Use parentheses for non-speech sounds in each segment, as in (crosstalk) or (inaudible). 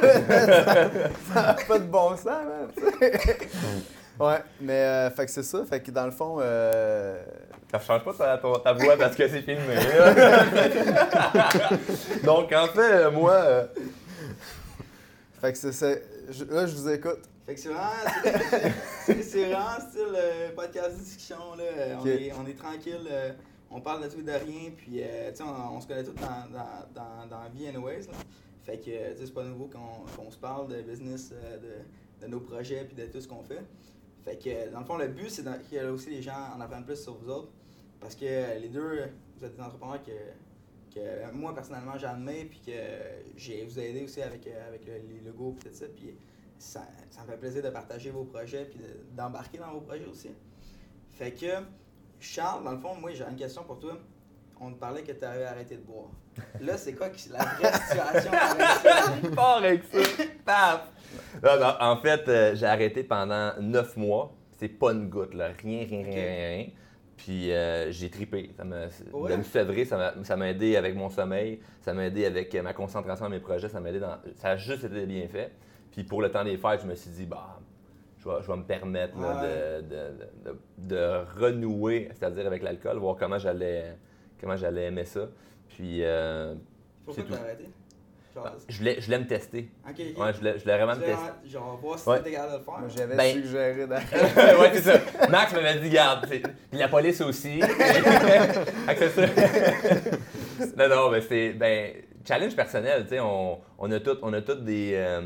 ça n'a pas de bon sens, man. ouais, mais euh, fait que c'est ça. Fait que dans le fond. Euh... Ça change pas ta, ta, voix parce que c'est filmé. (laughs) Donc, en fait, moi. Euh, fait que c'est ça. Là, je vous écoute. Fait que c'est vraiment, c'est vraiment style euh, podcast discussion. Là. On, est, on est tranquille, euh, on parle de tout et de rien, puis euh, on, on, se connaît tous dans, dans, dans, dans la vie anyways. Là. Fait que c'est pas nouveau qu'on se parle de business, de, de, nos projets, puis de tout ce qu'on fait. Fait que dans le fond, le but, c'est que aussi les gens en apprennent plus sur vous autres. Parce que les deux, vous êtes des entrepreneurs que, que moi, personnellement, j'admets, puis que j'ai vous aidé aussi avec, avec les logos, puis tout ça. Puis, ça, ça, me fait plaisir de partager vos projets puis d'embarquer dans vos projets aussi. Fait que, Charles, dans le fond, moi, j'ai une question pour toi. On te parlait que tu avais arrêté de boire. Là, c'est quoi la vraie situation avec ça? (laughs) avec ça. Paf! en fait, euh, j'ai arrêté pendant neuf mois. C'est pas une goutte, là. Rien, rien, rien, rien. Puis euh, j'ai tripé. Ça m'a, De me février, ça m'a, aidé avec mon sommeil, ça m'a aidé avec ma concentration à mes projets, ça m'a aidé dans. Ça a juste été bien fait. Puis pour le temps des fêtes, je me suis dit, bah, je vais, me permettre de, renouer, c'est-à-dire avec l'alcool, voir comment j'allais comment j'allais aimer ça. Puis. Euh, Pourquoi tu as arrêté? Bah, je, voulais, je voulais me tester. OK. Ouais, je voulais, je voulais vraiment me tester. Genre, voir si ouais. t'étais capable de le faire. Moi, j'avais ben, suggéré d'arrêter. (laughs) ouais, c'est ça. Max m'avait dit, garde. Puis la police aussi. (laughs) non, non, mais c'est. Ben, challenge personnel, tu sais, on, on a tous on a toutes des. Euh,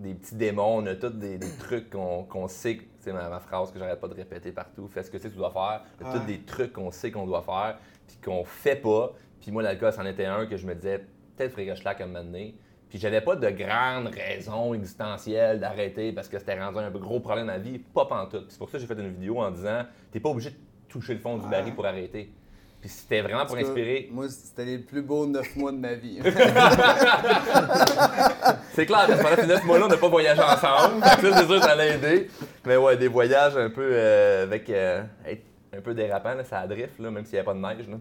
des petits démons, on a tous des, trucs qu'on sait, c'est ma, ma, phrase que j'arrête pas de répéter partout, fais ce que tu dois faire. On a tous des trucs qu'on sait qu'on doit faire, puis qu'on fait pas. Puis moi, l'alcool, c'en était un que je me disais, peut-être que je laque un moment donné. Puis j'avais pas de grande raison existentielle d'arrêter parce que c'était rendu un gros problème dans ma vie, pas pantoute. C'est pour ça que j'ai fait une vidéo en disant, t'es pas obligé de toucher le fond du baril pour arrêter. Puis c'était vraiment pour inspirer. Moi, c'était les plus beaux neuf mois de ma vie. (laughs) (laughs) c'est clair, parce que pendant ces neuf mois-là, on n'a pas voyagé ensemble. ça, c'est sûr que ça l'a aidé. Mais ouais, des voyages un peu euh, avec euh, un peu dérapant, là, ça drift, là, même s'il n'y a pas de neige. Là.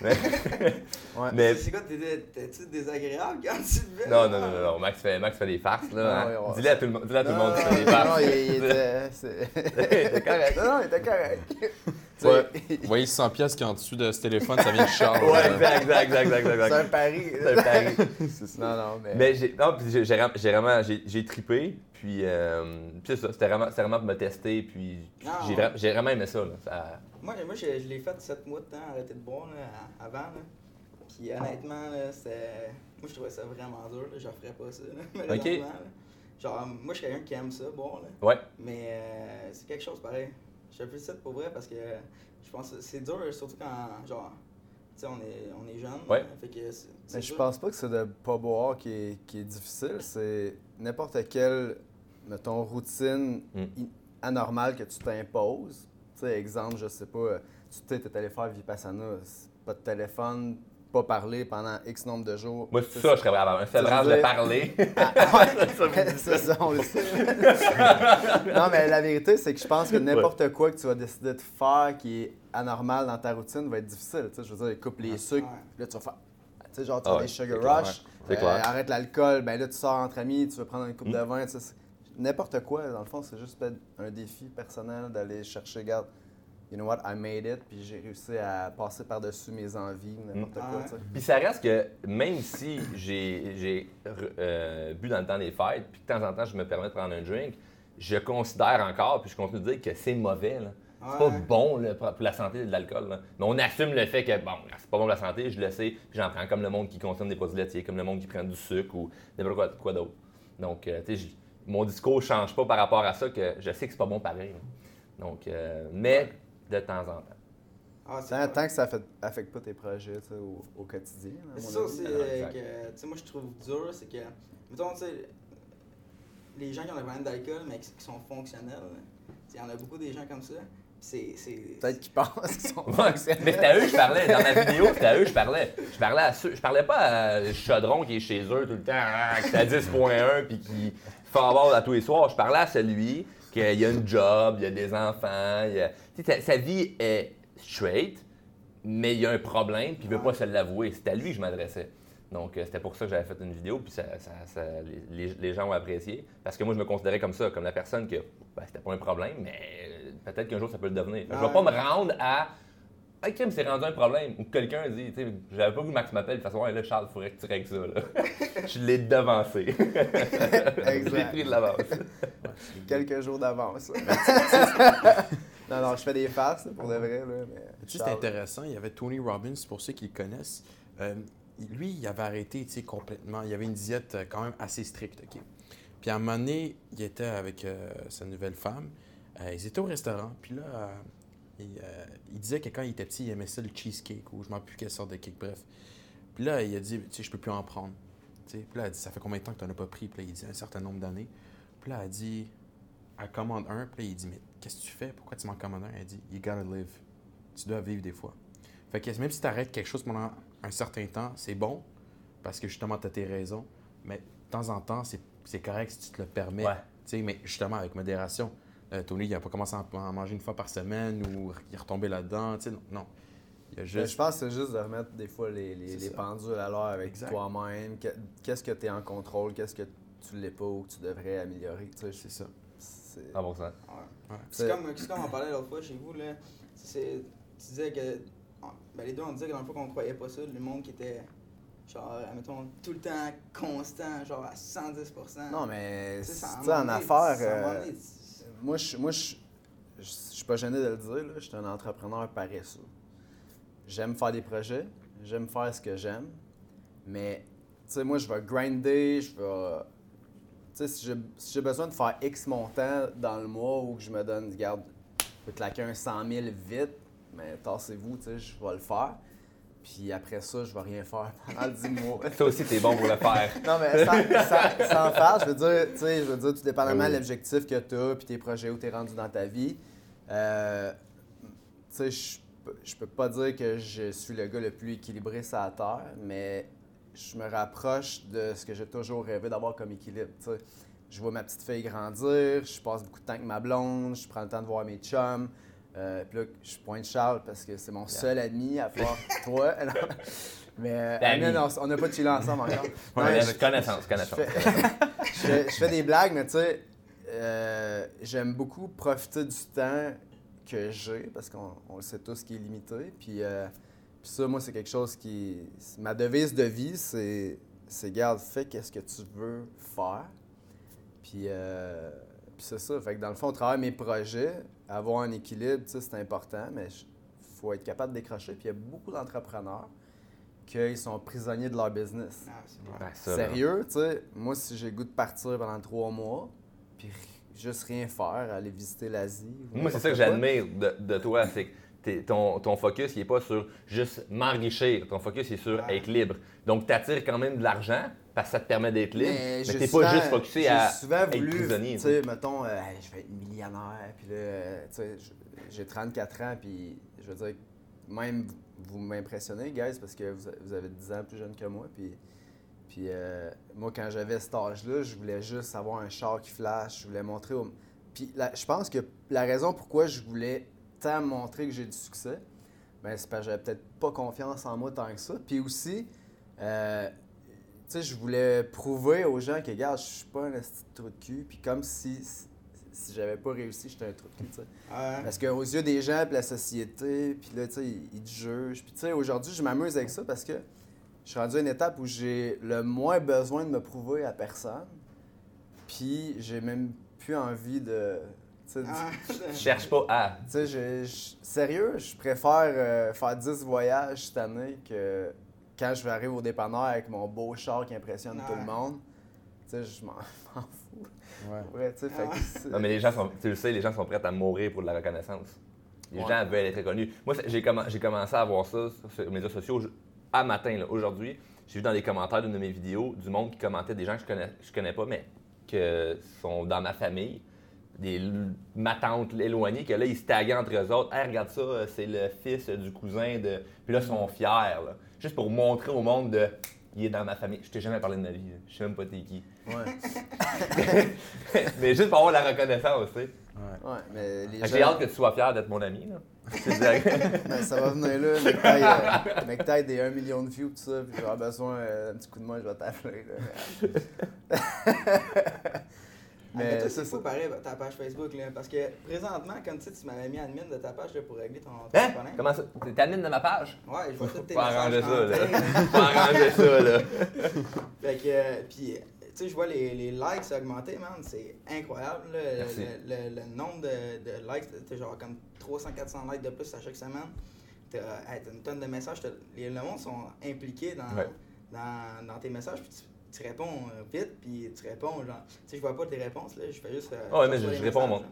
(laughs) ouais. Mais... C'est quoi, t'es-tu désagréable quand tu le Non, non, non, non, Max fait, Max fait des farces, là. Hein. Dis-le à tout le, monde, dis à tout le monde qu'il fait des farces. Non, il, était... correct. Non, non, il était correct. Ouais. Vous (laughs) voyez 100 pièces qui est en dessous de ce téléphone, ça vient de Charles. ouais, exact, exact, exact, exact, (laughs) C'est un pari. C'est un pari. non, non, mais. Mais j'ai, non, j'ai, j'ai vraiment, j'ai, j'ai trippé, puis, euh, puis c'est ça, c'était vraiment, c'était vraiment pour me tester, puis j'ai, j'ai vraiment aimé ça, là. Ça, moi, moi je, je l'ai fait 7 mois de temps, arrêter de boire avant. Là. Puis honnêtement, c'est. Moi, je trouvais ça vraiment dur. Là. Je ferais pas ça. Là, (laughs) OK. Genre, moi, je suis quelqu'un qui aime ça, boire. Là. Ouais. Mais euh, c'est quelque chose pareil. Je fais plus ça pour vrai parce que je pense que c'est dur, surtout quand, genre, tu sais, on est, on est jeune. Ouais. Fait que Mais je pense pas que c'est de pas boire qui est, qui est difficile. C'est n'importe quelle, mettons, routine mm. anormale que tu t'imposes tu sais, exemple, je sais pas, tu es allé faire Vipassana, pas de téléphone, pas parler pendant X nombre de jours. Moi, c'est ça, je serais vraiment un seul de parler. (laughs) Ah, (laughs) c'est ça, on le sait. (laughs) non, mais la vérité, c'est que je pense que n'importe quoi que tu vas décider de faire qui est anormal dans ta routine va être difficile. Tu sais, je veux dire, coupe les sucres, là, tu vas faire. Tu sais, genre, tu as ah des sugar rush, euh, arrête l'alcool, ben là, tu sors entre amis, tu veux prendre une coupe de hmm. vin, tu sais, n'importe quoi, dans le fond, c'est juste un défi personnel d'aller chercher, regarde, you know what, I made it, puis j'ai réussi à passer par-dessus mes envies, n'importe quoi. Ah. Puis ça reste que même si j'ai euh, bu dans le temps des fêtes, puis de temps en temps je me permets de prendre un drink, je considère encore, puis je continue de dire que c'est mauvais. Là. C'est pas bon pour la santé de l'alcool. Mais on assume le fait que, bon, c'est pas bon pour la santé, je le sais, puis j'en prends comme le monde qui consomme des produits laitiers, comme le monde qui prend du sucre ou n'importe quoi, d'autre. Donc, euh, tu sais, mon discours change pas par rapport à ça, que je sais que c'est pas bon pareil. Donc, euh, mais de temps en temps. Ah, tant, que ça affecte pas tes projets au, au, quotidien. C'est ça, c'est que, moi je trouve dur, c'est que, mettons, les gens qui ont des problème d'alcool, mais qui, sont fonctionnels, il y en a beaucoup des gens comme ça. Peut-être qu'ils pensent qu'ils sont fonctionnels. Mais c'était à eux que je parlais. Dans ma vidéo, c'était à eux que je parlais. Je parlais, à ceux, je parlais pas à Chaudron qui est chez eux tout le temps, hein, qui est à 10.1 puis qui fait avoir à tous les soirs. Je parlais à celui qui a une job, il a des enfants. sa, vie est straight, mais il y a un problème puis il veut pas se l'avouer. C'est à lui que je m'adressais. Donc, euh, c'était pour ça que j'avais fait une vidéo, puis ça, ça- ça- les, les gens ont apprécié. Parce que moi, je me considérais comme ça, comme la personne que ben, c'était pas un problème, mais euh, peut-être qu'un jour ça peut le devenir. Fait que Je vais pas me rendre à. Ah, Kim, c'est rendu un problème. Ou que quelqu'un dit, tu sais, j'avais pas voulu que Max m'appelle, de toute façon, là, Charles, il faudrait que tu règles ça. Là. (laughs) je l'ai devancé. (laughs) J'ai pris de l'avance. Quelques jours d'avance. (laughs) non, non, je fais des farces pour de vrai. Là, mais Tu sais, c'est intéressant. Il y avait Tony Robbins, pour ceux qui le connaissent. Euh, lui, il avait arrêté tu sais, complètement. Il avait une diète euh, quand même assez stricte. OK? Puis à un moment donné, il était avec euh, sa nouvelle femme. Euh, ils étaient au restaurant. Puis là, euh, il, euh, il disait que quand il était petit, il aimait ça le cheesecake ou je m'en plus quelle sorte de cake. Bref. Puis là, il a dit, tu sais, je peux plus en prendre. Puis là, elle a dit, ça fait combien de temps que tu n'en as pas pris? Puis là, il dit un certain nombre d'années. Puis là, elle a dit, elle commande un. Puis là, il dit, mais qu'est-ce que tu fais? Pourquoi tu m'en commandes un? Elle dit, you gotta live. Tu dois vivre des fois. Fait que même si tu arrêtes quelque chose pendant un certain temps, c'est bon, parce que justement, tu as tes raisons. Mais de temps en temps, c'est c'est correct si tu te le permets. Ouais. Tu sais, mais justement, avec modération. Euh, Tony, il n'a pas commencé à en manger une fois par semaine ou il est retombé là-dedans. Tu sais, non, non. Il a Mais juste. je pense que c'est juste de remettre des fois les, les, C'est les ça. pendules à l'heure avec toi-même. Que- Qu'est-ce que tu es en contrôle, qu'est-ce que tu l'es pas ou que tu devrais améliorer? tu sais, C'est ça. c'est- 100%. Ouais. Ouais. C'est comme, c'est comme on parlait l'autre fois chez vous, là. C'est, tu disais que. Ben, les deux, on disait que dans le fond qu'on croyait pas ça, le monde qui était, genre, admettons, tout le temps constant, genre à 110%. Non, mais ça, sais, en moment moi, je, moi je, je, suis pas gêné de le dire, là, je suis un entrepreneur paresseux. J'aime faire des projets, j'aime faire ce que j'aime, mais tu moi, je vais grinder, je vais. Tu sais, si j'ai si besoin de faire X montant dans le mois ou que je me donne, regarde, je peux claquer un 100 000 vite, mais tassez-vous, tu sais, je vais le faire. Puis après ça, je vais rien faire (laughs) pendant 10 mois. Ça aussi, t'es bon pour le faire. (laughs) Non, mais sans, sans, sans faire, je veux dire, tu sais, je veux dire, tout dépendamment Ah oui. de l'objectif que tu as, puis tes projets où tu es rendu dans ta vie, euh, tu sais, je peux- je peux pas dire que je suis le gars le plus équilibré sur la Terre, mais je me rapproche de ce que j'ai toujours rêvé d'avoir comme équilibre, tu sais. Je vois ma petite fille grandir, je passe beaucoup de temps avec ma blonde, je prends le temps de voir mes chums. Euh, puis là, je pointe Charles parce que c'est mon seul ami à part (laughs) toi. Non. Mais euh, L'ami. Amine, on, on n'a pas chillé ensemble encore. Non, Ouais, je- connaissance, connaissance. je fais, (laughs) je je fais des blagues, mais tu sais, euh, j'aime beaucoup profiter du temps que j'ai parce qu'on on le sait tous qui est limité. Puis, euh, puis ça, moi, c'est quelque chose qui. Ma devise de vie, c'est, c'est garde, fais qu'est-ce que tu veux faire. Puis, euh, puis c'est ça. Fait que dans le fond, au travers de mes projets, avoir un équilibre, tu sais, c'est important, mais il faut être capable de décrocher. Puis il y a beaucoup d'entrepreneurs qui sont prisonniers de leur business. Ah, ça, là. Sérieux, tu sais, moi, si j'ai le goût de partir pendant trois mois, puis juste rien faire, aller visiter l'Asie. Moi, c'est ça que j'admire de, de toi, c'est que t'es- ton, ton focus, il n'est pas sur juste m'enrichir. Ton focus, il est sur être libre. Donc, tu attires quand même de l'argent parce que ça te permet d'être libre, mais, j'ai t'es pas juste focusé à souvent être voulu, prisonnier. Tu sais, mettons, euh, je vais être millionnaire, puis là, euh, tu sais, j'ai 34 ans, puis je veux dire, même vous m'impressionnez, guys, parce que vous, vous avez 10 ans plus jeune que moi, puis, puis euh, moi, quand j'avais cet âge-là, je voulais juste avoir un char qui flash, je voulais montrer au... Puis la- je pense que la raison pourquoi je voulais tant montrer que j'ai du succès, ben, c'est parce que j'avais peut-être pas confiance en moi tant que ça. Puis aussi, euh, tu sais, je voulais prouver aux gens que, regarde, je suis pas un trou de cul. Puis comme si, si j'avais pas réussi, j'étais un trou de cul, tu sais. Ouais. Parce qu'aux yeux des gens, puis la société, puis là, tu sais, ils, ils te jugent. Puis tu sais, aujourd'hui, je m'amuse avec ça parce que je suis rendu à une étape où j'ai le moins besoin de me prouver à personne. Puis j'ai même plus envie de... tu Ah, (laughs) (laughs) Je cherche pas à. tu sais, je- je- sérieux, je préfère euh, faire 10 voyages cette année que quand je vais arriver au dépanneur avec mon beau char qui impressionne tout le Ouais. monde. Tu sais, je m'en (laughs) m'en fous. Ouais. Ouais, tu sais, fait que Ouais. c'est- Non, mais les gens sont, tu le sais, les gens sont prêts à mourir pour de la reconnaissance. Les Ouais. gens veulent être reconnus. Moi, j'ai commen- j'ai commencé à voir ça sur les médias sociaux à matin, aujourd'hui. J'ai vu dans les commentaires d'une de mes vidéos du monde qui commentait des gens que je connais, je connais pas, mais que sont dans ma famille, des l- ma tante éloignée, que là, ils se taguaient entre eux autres. Hey, regarde ça, euh, c'est le fils du cousin de. Puis là, ils sont fiers, là. Juste pour montrer au monde de. Il est dans ma famille. Je t'ai jamais parlé de ma vie. là. Je sais même pas t'es qui. Ouais. (laughs) mais juste pour avoir la reconnaissance, tu sais. Ouais. Ouais, mais les J'ai gens- hâte que tu sois fier d'être mon ami. Là. C'est (laughs) direct. Ben, ça va venir là, mais que t'ailles, euh, t'ailles des 1 million de views, tout ça, puis j'aurai besoin euh, d'un petit coup de main, je vais t'appeler. (laughs) Mais toi, c'est fou pareil, ta page Facebook, là, parce que présentement, comme tu sais, tu m'avais mis admin de ta page là, pour régler ton, ton Hein? problème. Comment ça? T'es admin de ma page? Ouais, je vois (laughs) tous tes Faut arranger messages ça, là. Faut arranger ça, là. (laughs) Fait que, euh, puis, tu sais, je vois les, les likes augmenter, man, c'est incroyable, là, le, Merci. le, le- le nombre de, de likes, t'as genre comme 300-400 likes de plus à chaque semaine. T'as t'as une tonne de messages, les, le monde sont impliqués dans, Ouais. dans, dans tes messages, puis tu, tu réponds euh, vite, puis tu réponds, genre, tu sais, je vois pas tes réponses, là, je fais juste. euh, Ah ouais, mais je- je réponds, moi.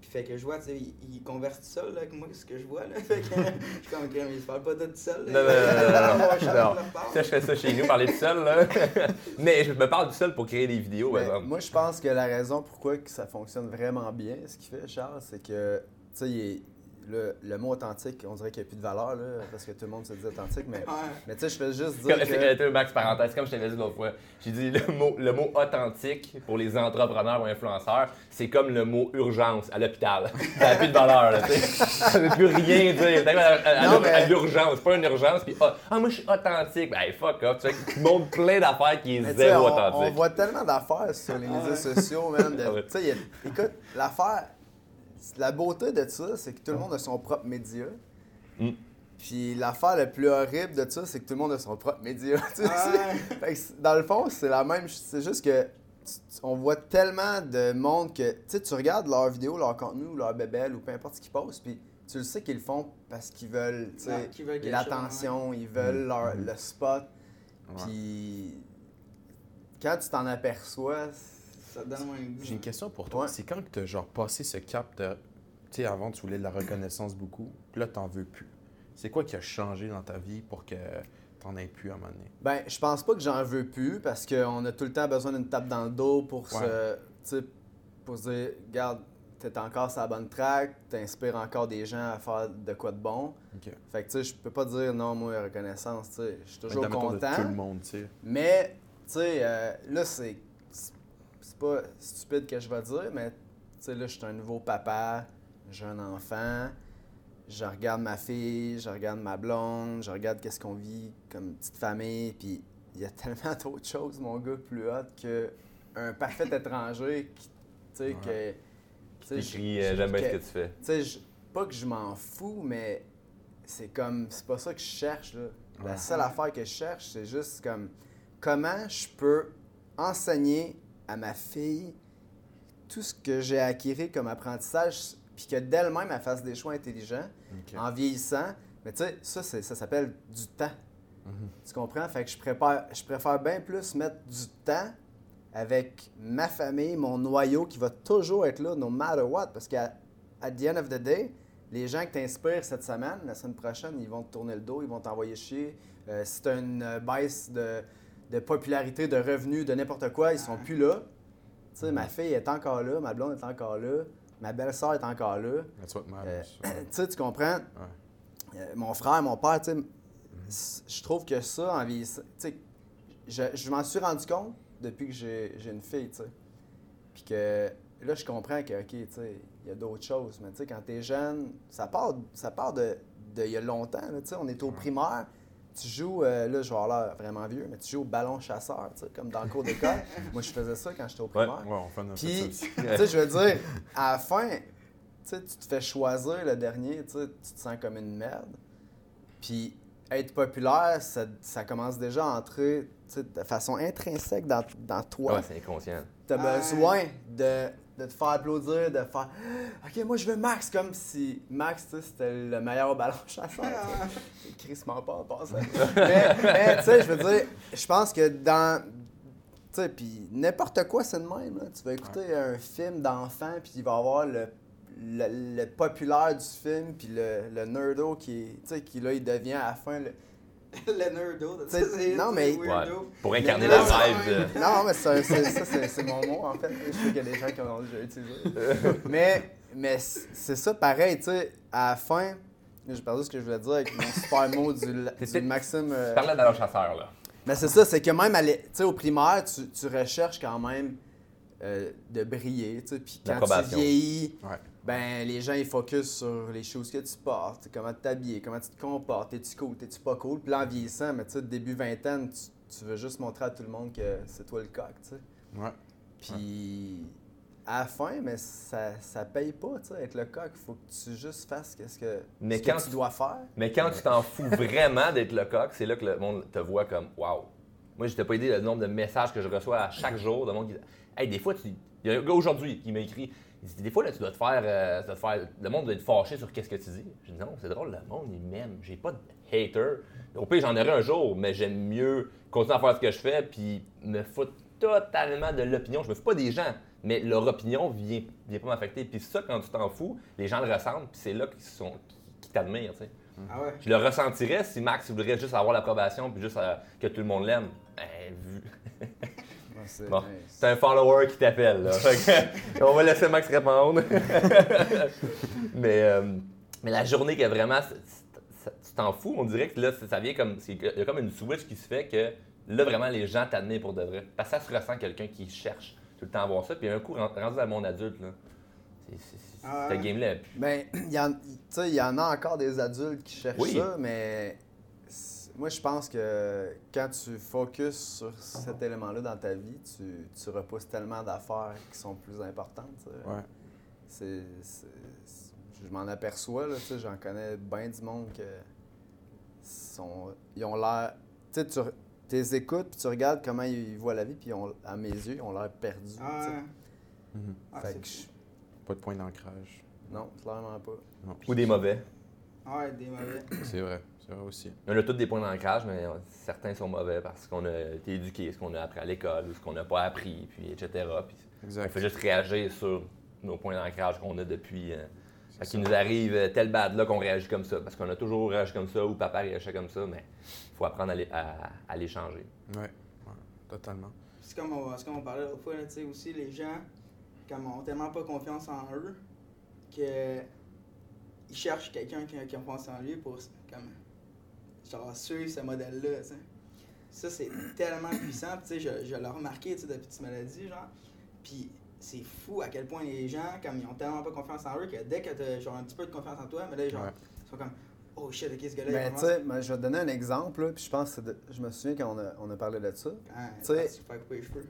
Puis fait que je vois, tu sais, il, il convertit seul, là, avec moi, ce que je vois, là. (laughs) Fait que je suis comme, il se parle pas de tout seul, là. Non, non, non, non, non. (laughs) Ça, je fais ça chez nous, parler tout seul, là. (laughs) Mais je me parle tout seul pour créer des vidéos, par Mais exemple. moi, je pense que la raison pourquoi que ça fonctionne vraiment bien, ce qu'il fait, Charles, c'est que, tu sais, il est- le, le mot authentique, on dirait qu'il n'y a plus de valeur, là, parce que tout le monde se dit authentique, mais, Ouais. mais tu sais, je fais juste dire c'est- que... Max, parenthèse, comme je t'avais dit l'autre fois, j'ai dit le mot, le mot authentique pour les entrepreneurs ou influenceurs, c'est comme le mot urgence à l'hôpital. (laughs) Ça n'a plus de valeur, là, tu sais. Ça ne veut plus rien dire. À, à- à mais- à l'urgence, c'est pas une urgence, puis ah, ah, moi je suis authentique. Ben, fuck off, tu sais, tu montres plein d'affaires qui est zéro on, on authentique. voit tellement d'affaires sur les médias sociaux, man. de- (laughs) écoute, l'affaire, la beauté de ça, c'est que tout le monde a son propre média. Mm. Puis l'affaire la plus horrible de ça, c'est que tout le monde a son propre média. (laughs) tu sais. Ouais. Fait que c'est- dans le fond, c'est la même. C'est juste que on voit tellement de monde que tu sais, tu regardes leurs vidéos, leur contenu, leur bébelle ou peu importe ce qu'ils postent, puis tu le sais qu'ils le font parce qu'ils veulent, tu sais, Ouais, qu'ils veulent l'attention, ils veulent leur- le spot. Puis quand tu t'en aperçois, Ça donne moins goût. J'ai une question pour toi. Ouais. C'est quand que tu as genre passé ce cap de. Tu sais, avant, tu voulais de la reconnaissance beaucoup. Puis là, t'en veux plus. C'est quoi qui a changé dans ta vie pour que t'en aies plus à un moment donné? ben je pense pas que j'en veux plus parce qu'on a tout le temps besoin d'une tape dans le dos pour se, tu sais, pour se dire, regarde, t'es encore sur la bonne track, t'inspires encore des gens à faire de quoi de bon. Fait que tu sais, je peux pas dire non, moi, reconnaissance, tu sais, je suis toujours Mettons de content. tout le monde, tu sais. Mais, tu sais, euh, là, c'est. C'est pas stupide que je vais dire, mais, tu sais, là, je suis un nouveau papa, j'ai un enfant, je regarde ma fille, je regarde ma blonde, je regarde qu'est-ce qu'on vit comme petite famille, puis il y a (laughs) tellement d'autres choses, mon gars, plus hot que un parfait étranger qui, tu sais, que. je- T'écris, euh, je- j'aime bien ce que- que tu fais. tu sais, pas que je m'en fous, mais c'est comme, c'est pas ça que je cherche, là. La Ouais. seule affaire que je cherche, c'est juste comme, comment je peux enseigner à ma fille tout ce que j'ai acquis comme apprentissage, puis que d'elle-même, elle fasse des choix intelligents en vieillissant. Mais tu sais, ça, ça s'appelle du temps. Mhm. Tu comprends? Fait que je, prépare, je préfère bien plus mettre du temps avec ma famille, mon noyau qui va toujours être là, no matter what. Parce qu'à at the end of the day, les gens qui t'inspirent cette semaine, la semaine prochaine, ils vont te tourner le dos, ils vont t'envoyer chier. Euh, si tu une euh, baisse de, de popularité, de revenus, de n'importe quoi, ils sont plus là. Tu sais, ma fille est encore là, ma blonde est encore là, ma belle-sœur est encore là. That's what matters. Euh, Ouais. (coughs) tu sais, tu comprends? Euh, mon frère, mon père, tu sais, c- je trouve que ça, en vieillissant, tu sais, je, je m'en suis rendu compte depuis que j'ai une fille, tu sais. Puis que là, je comprends que, OK, tu sais, il y a d'autres choses, mais tu sais, quand t'es jeune, ça part, ça part de, de il y a longtemps, tu sais, on est au primaire, tu joues, euh, là, je vais avoir l'air vraiment vieux, mais tu joues au ballon chasseur, tu sais, comme dans le cours d'école. (laughs) Moi, je faisais ça quand j'étais au primaire. Ouais, on fait un Puis, tu sais, je veux dire, à la fin, tu sais, tu te fais choisir le dernier, tu sais, tu te sens comme une merde. Puis, être populaire, ça, ça commence déjà à entrer tu sais, de façon intrinsèque dans, dans toi. Ouais, c'est inconscient. tu as besoin de, de te faire applaudir, de faire (gasps) OK, moi je veux Max, comme si Max, tu sais, c'était le meilleur ballon (laughs) chasseur. sais. Chris m'en pas en passant. mais, mais, tu sais, je veux dire, je pense que dans. Tu sais, puis n'importe quoi, c'est de même. là. Tu vas écouter un film d'enfant, puis il va avoir le, le, le populaire du film, puis le, le nerdo qui, tu sais, qui là, il devient à la fin. le- le nerdo. T'sais, non, mais- Ouais. Pour incarner Le- la rêve de. Non, mais c'est- c'est- ça, c'est c'est mon mot, en fait. Je sais qu'il y a des gens qui en ont déjà utilisé. (laughs) mais mais c'est c'est ça, pareil, tu sais, à la fin, j'ai perdu ce que je voulais dire avec mon super mot du, (laughs) du Maxime. euh, Tu parlais de la chasseur, là. Mais c'est ça, c'est que même à l'é- tu sais, au primaire, tu, tu recherches quand même euh, de briller. tu sais. Puis quand tu vieillis, Ouais. Ben, les gens ils focus sur les choses que tu portes, comment tu t'habilles, comment tu te comportes, es-tu cool, t'es-tu pas cool. Puis là, en vieillissant, mais tu sais, début vingtaine, tu, tu veux juste montrer à tout le monde que c'est toi le coq, tu sais. Ouais. Puis à la fin, mais ça, ça paye pas, tu sais, être le coq. Faut que tu juste fasses qu'est-ce que, Mais ce que quand tu tu- dois faire. Mais quand tu t'en fous vraiment d'être le coq, c'est là que le monde te voit comme Waouh. Moi, je t'ai pas aidé le nombre de messages que je reçois à chaque jour de monde qui Hey, des fois, tu... il y a un gars aujourd'hui qui m'a écrit il dit, Des fois, là, tu dois te faire. euh, tu dois te faire... Le monde doit être fâché sur qu'est-ce que tu dis. Je dis Non, c'est drôle, le monde, il m'aime. J'ai pas de hater. Au pire, j'en aurai un jour, mais j'aime mieux continuer à faire ce que je fais puis me foutre totalement de l'opinion. Je me fous pas des gens, mais leur opinion vient, vient pas m'affecter. Puis ça, quand tu t'en fous, les gens le ressentent, puis c'est là qu'ils sont... qui t'admirent, tu sais. Ah ouais. Je le ressentirais si Max voudrait juste avoir l'approbation puis juste euh, que tout le monde l'aime. Ben, vu. (laughs) C'est- Bon. un follower qui t'appelle. (laughs) on va laisser Max répondre. (laughs) mais, euh, mais la journée que vraiment tu t'en fous, on dirait que là, ça ça vient comme. Il y a comme une switch qui se fait que là, vraiment, les gens t'admirent pour de vrai. Parce que ça se ressent quelqu'un qui cherche tout le temps à voir ça. Puis un coup, ren- rendu dans le monde adulte, là, Ah cette ouais. game-là. Ben, il y, en- tu sais, il y en a encore des adultes qui cherchent Oui. ça, mais moi, je pense que quand tu focuses sur cet élément-là dans ta vie, tu, tu repousses tellement d'affaires qui sont plus importantes. Ouais. C'est, c'est- c'est- je m'en aperçois, là, tu sais, j'en connais bien du monde que sont, ils ont l'air... Tu sais, tu t'es écoutes, puis tu regardes comment ils voient la vie, puis à mes yeux, ils ont l'air perdus. Ah. Mhm. Ah, Fait c'est- que je- Pas de point d'ancrage. non, clairement pas. Non. Ou des mauvais. Ouais, des mauvais. C'est vrai. C'est vrai aussi. On a tous des points d'ancrage, mais certains sont mauvais parce qu'on a été éduqué, ce qu'on a appris à l'école, ou ce qu'on n'a pas appris, puis etc. Puis on Exact. fait juste réagir sur nos points d'ancrage qu'on a depuis. Euh, qu'il nous arrive euh, tel bad là qu'on réagit comme ça, parce qu'on a toujours réagi comme ça, ou papa réagissait comme ça, mais il faut apprendre à les, à- à les changer. Ouais. ouais. Totalement. C'est comme, on, c'est comme on parlait l'autre fois, là, tu sais, aussi, les gens, comme ont tellement pas confiance en eux, que ils cherchent quelqu'un qui, a- qui a confiance en lui pour, comme, genre, suivre ce modèle-là, tu sais. Ça, c'est tellement puissant, tu sais, je, je l'ai remarqué, tu sais, depuis que tu me l'as dit, genre. Puis c'est fou à quel point les gens, comme, ils ont tellement pas confiance en eux, que dès que t'as, genre, un petit peu de confiance en toi, mais là, genre, Ouais. ils sont comme, oh shit, ok, ce gars-là, il Mais tu sais, je vais te donner un exemple, là, puis je pense que de- je me souviens quand on a, on a parlé de ça. Ah, tu sais- faire couper les cheveux.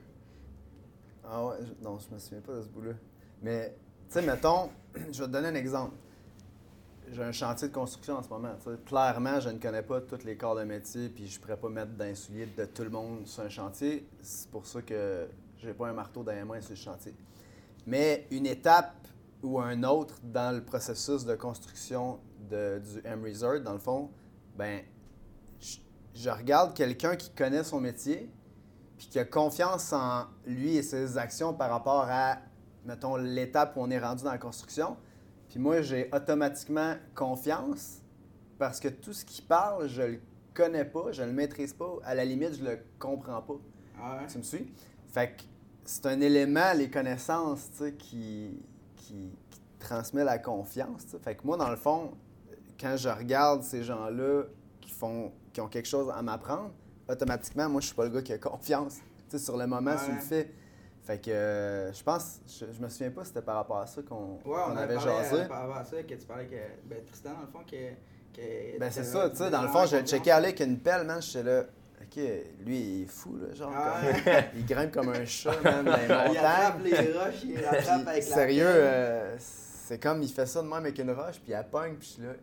Ah ouais, je- non, je me souviens pas de ce bout-là. Mais, tu sais, mettons, (clears throat) je vais te donner un exemple. J'ai un chantier de construction en ce moment. Clairement, je ne connais pas tous les corps de métier, puis je pourrais pas mettre d'un soulier de tout le monde sur un chantier. C'est pour ça que j'ai pas un marteau dans les mains sur le chantier. Mais une étape ou un autre dans le processus de construction de- du M Resort, dans le fond, ben, je, je regarde quelqu'un qui connaît son métier, puis qui a confiance en lui et ses actions par rapport à, mettons, l'étape où on est rendu dans la construction. Puis moi, j'ai automatiquement confiance parce que tout ce qu'il parle, je le connais pas, je le maîtrise pas. À la limite, je le comprends pas. Ah ouais. Tu me suis? Fait que c'est un élément, les connaissances, tu sais, qui, qui, qui transmet la confiance. tu sais. Fait que moi, dans le fond, quand je regarde ces gens-là qui font qui ont quelque chose à m'apprendre, automatiquement, moi, je suis pas le gars qui a confiance, tu sais, sur le moment, sur le Ouais. fait. Fait que euh, je pense, je, je me souviens pas si c'était par rapport à ça qu'on Ouais, on avait parlé jasé. par rapport à ça, que tu parlais que ben, Tristan, dans le fond, que. que Ben c'est ça, tu sais, dans le fond, j'ai confiance. checké aller avec une pelle, man, j'étais là, ok, lui, il est fou, là, genre, Ah comme- ouais. (laughs) il grimpe comme un chat, man, dans les (laughs) Il attrape les roches, il attrape Puis, avec la Sérieux, euh, c'est comme il fait ça de même avec une roche, puis elle pogne, puis je suis là,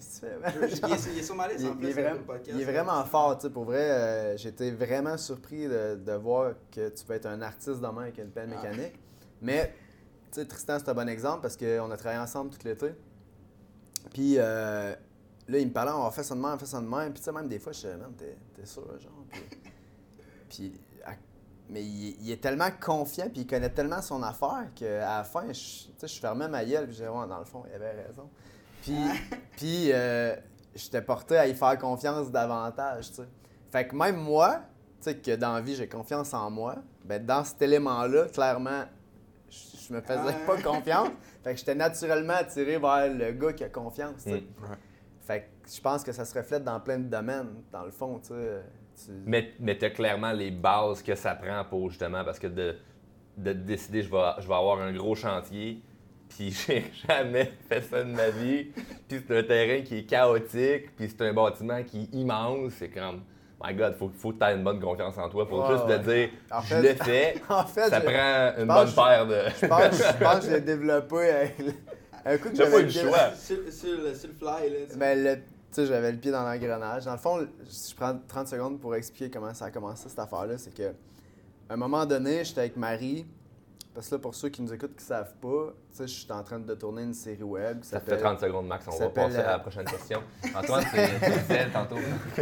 qu'est-ce que tu fais? Il est, Genre, il est sur ma liste il, en il est vraiment, le podcast, il est là. vraiment fort, tu sais, pour vrai, euh, j'étais vraiment surpris de, de voir que tu peux être un artiste de même avec une pelle Ah. mécanique. Mais, tu sais, Tristan, c'est un bon exemple parce qu'on a travaillé ensemble tout l'été. Puis euh, là, il me parlait, on va faire ça de même, on fait ça de même. Puis tu sais, même des fois, je suis man, t'es sûr, genre. Puis, (laughs) puis, à- mais il, il est tellement confiant, puis il connaît tellement son affaire qu'à la fin, je, tu sais, je fermais ma gueule, puis je disais, ouais, dans le fond, il avait raison. Puis, (laughs) puis euh, j'étais porté à y faire confiance davantage, tu sais. Fait que même moi, tu sais, que dans la vie, j'ai confiance en moi, ben dans cet élément-là, clairement, je, me faisais pas (laughs) confiance. Fait que j'étais naturellement attiré vers le gars qui a confiance, tu sais. Mm. Ouais. Fait que je pense que ça se reflète dans plein de domaines, dans le fond, tu sais. Tu- Mais, mais tu as clairement les bases que ça prend pour justement, parce que de, de décider je vais, je vais avoir un gros chantier. Puis (laughs) j'ai jamais fait ça de ma vie. Puis c'est un terrain qui est chaotique. Puis c'est un bâtiment qui est immense. C'est comme, my God, faut, faut que tu aies une bonne confiance en toi pour Ouais, juste ouais. de dire, En je fait- l'ai fait. (laughs) En fait, Ça je- prend une bonne que- paire de. je pense, je (laughs) pense que je l'ai développé le- un coup que J'ai pas eu le pied- choix. Sur, le, sur le fly, là. tu sais. Ben, le- tu sais, j'avais le pied dans l'engrenage. Dans le fond, si je prends 30 secondes pour expliquer comment ça a commencé, cette affaire-là, c'est que à un moment donné, j'étais avec Marie. Parce que là, pour ceux qui nous écoutent qui savent pas, tu sais, je suis en train de tourner une série web qui Ça fait s'appelle 30 secondes max, on ça va passer à la euh, prochaine question. (laughs) Antoine, c'est tu tantôt. (laughs)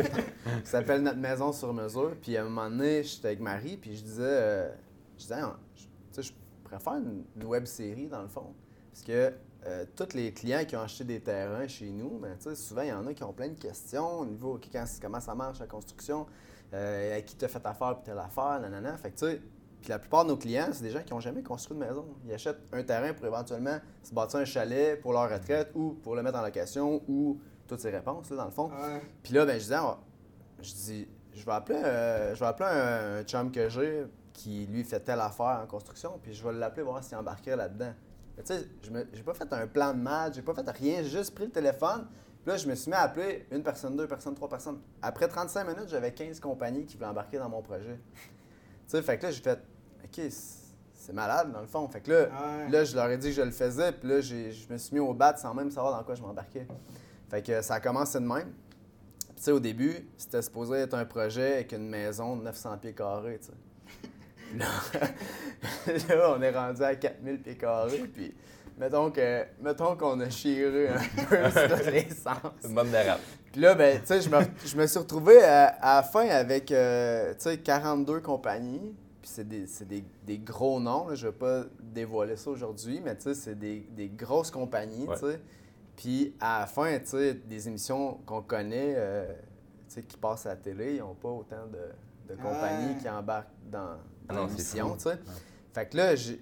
qui s'appelle Notre maison sur mesure. Puis à un moment donné, j'étais avec Marie, puis je disais, euh, je disais, Ah, je- tu sais, je préfère une, une web série dans le fond. Parce que euh, tous les clients qui ont acheté des terrains chez nous, ben, tu sais, souvent, il y en a qui ont plein de questions au niveau OK, quand- comment ça marche la construction, euh, à qui t'as fait affaire puis telle affaire, nanana. Fait que tu sais, puis la plupart de nos clients, c'est des gens qui n'ont jamais construit de maison. Ils achètent un terrain pour éventuellement se bâtir un chalet pour leur retraite ou pour le mettre en location ou toutes ces réponses, là, dans le fond. Ouais. Puis là, ben, je disais, ah, je dis, je vais appeler, euh, je vais appeler un, un chum que j'ai qui, lui, fait telle affaire en construction, puis je vais l'appeler voir s'il embarquerait là-dedans. Tu sais, je j'ai pas fait un plan de match, j'ai pas fait rien, j'ai juste pris le téléphone. Puis là, je me suis mis à appeler une personne, deux personnes, trois personnes. Après 35 minutes, j'avais 15 compagnies qui voulaient embarquer dans mon projet. (laughs) Tu sais, fait que là, j'ai fait, OK, c'est- malade, dans le fond. Fait que là, Ouais. Là, je leur ai dit que je le faisais, puis là, je me suis mis au bat sans même savoir dans quoi je m'embarquais. Fait que ça a commencé de même. Puis, tu sais, au début, c'était supposé être un projet avec une maison de 900 pieds carrés, tu sais. (laughs) Là, (laughs) là, on est rendu à 4000 pieds carrés, puis mettons que mettons qu'on a chiré un (laughs) peu sur les sens. C'est une bonne dérape. Puis là, ben, tu sais, je me, je me suis retrouvé à, à la fin avec, euh, tu sais, 42 compagnies. Puis c'est des, c'est des, des gros noms, là. je vais pas dévoiler ça aujourd'hui, mais tu sais, c'est des, des grosses compagnies, Ouais. tu sais. Puis à la fin, tu sais, des émissions qu'on connaît, euh, tu sais, qui passent à la télé, ils n'ont pas autant de, de compagnies Ouais. qui embarquent dans, Ah dans c'est l'émission, tu sais. Fait que là, j'ai...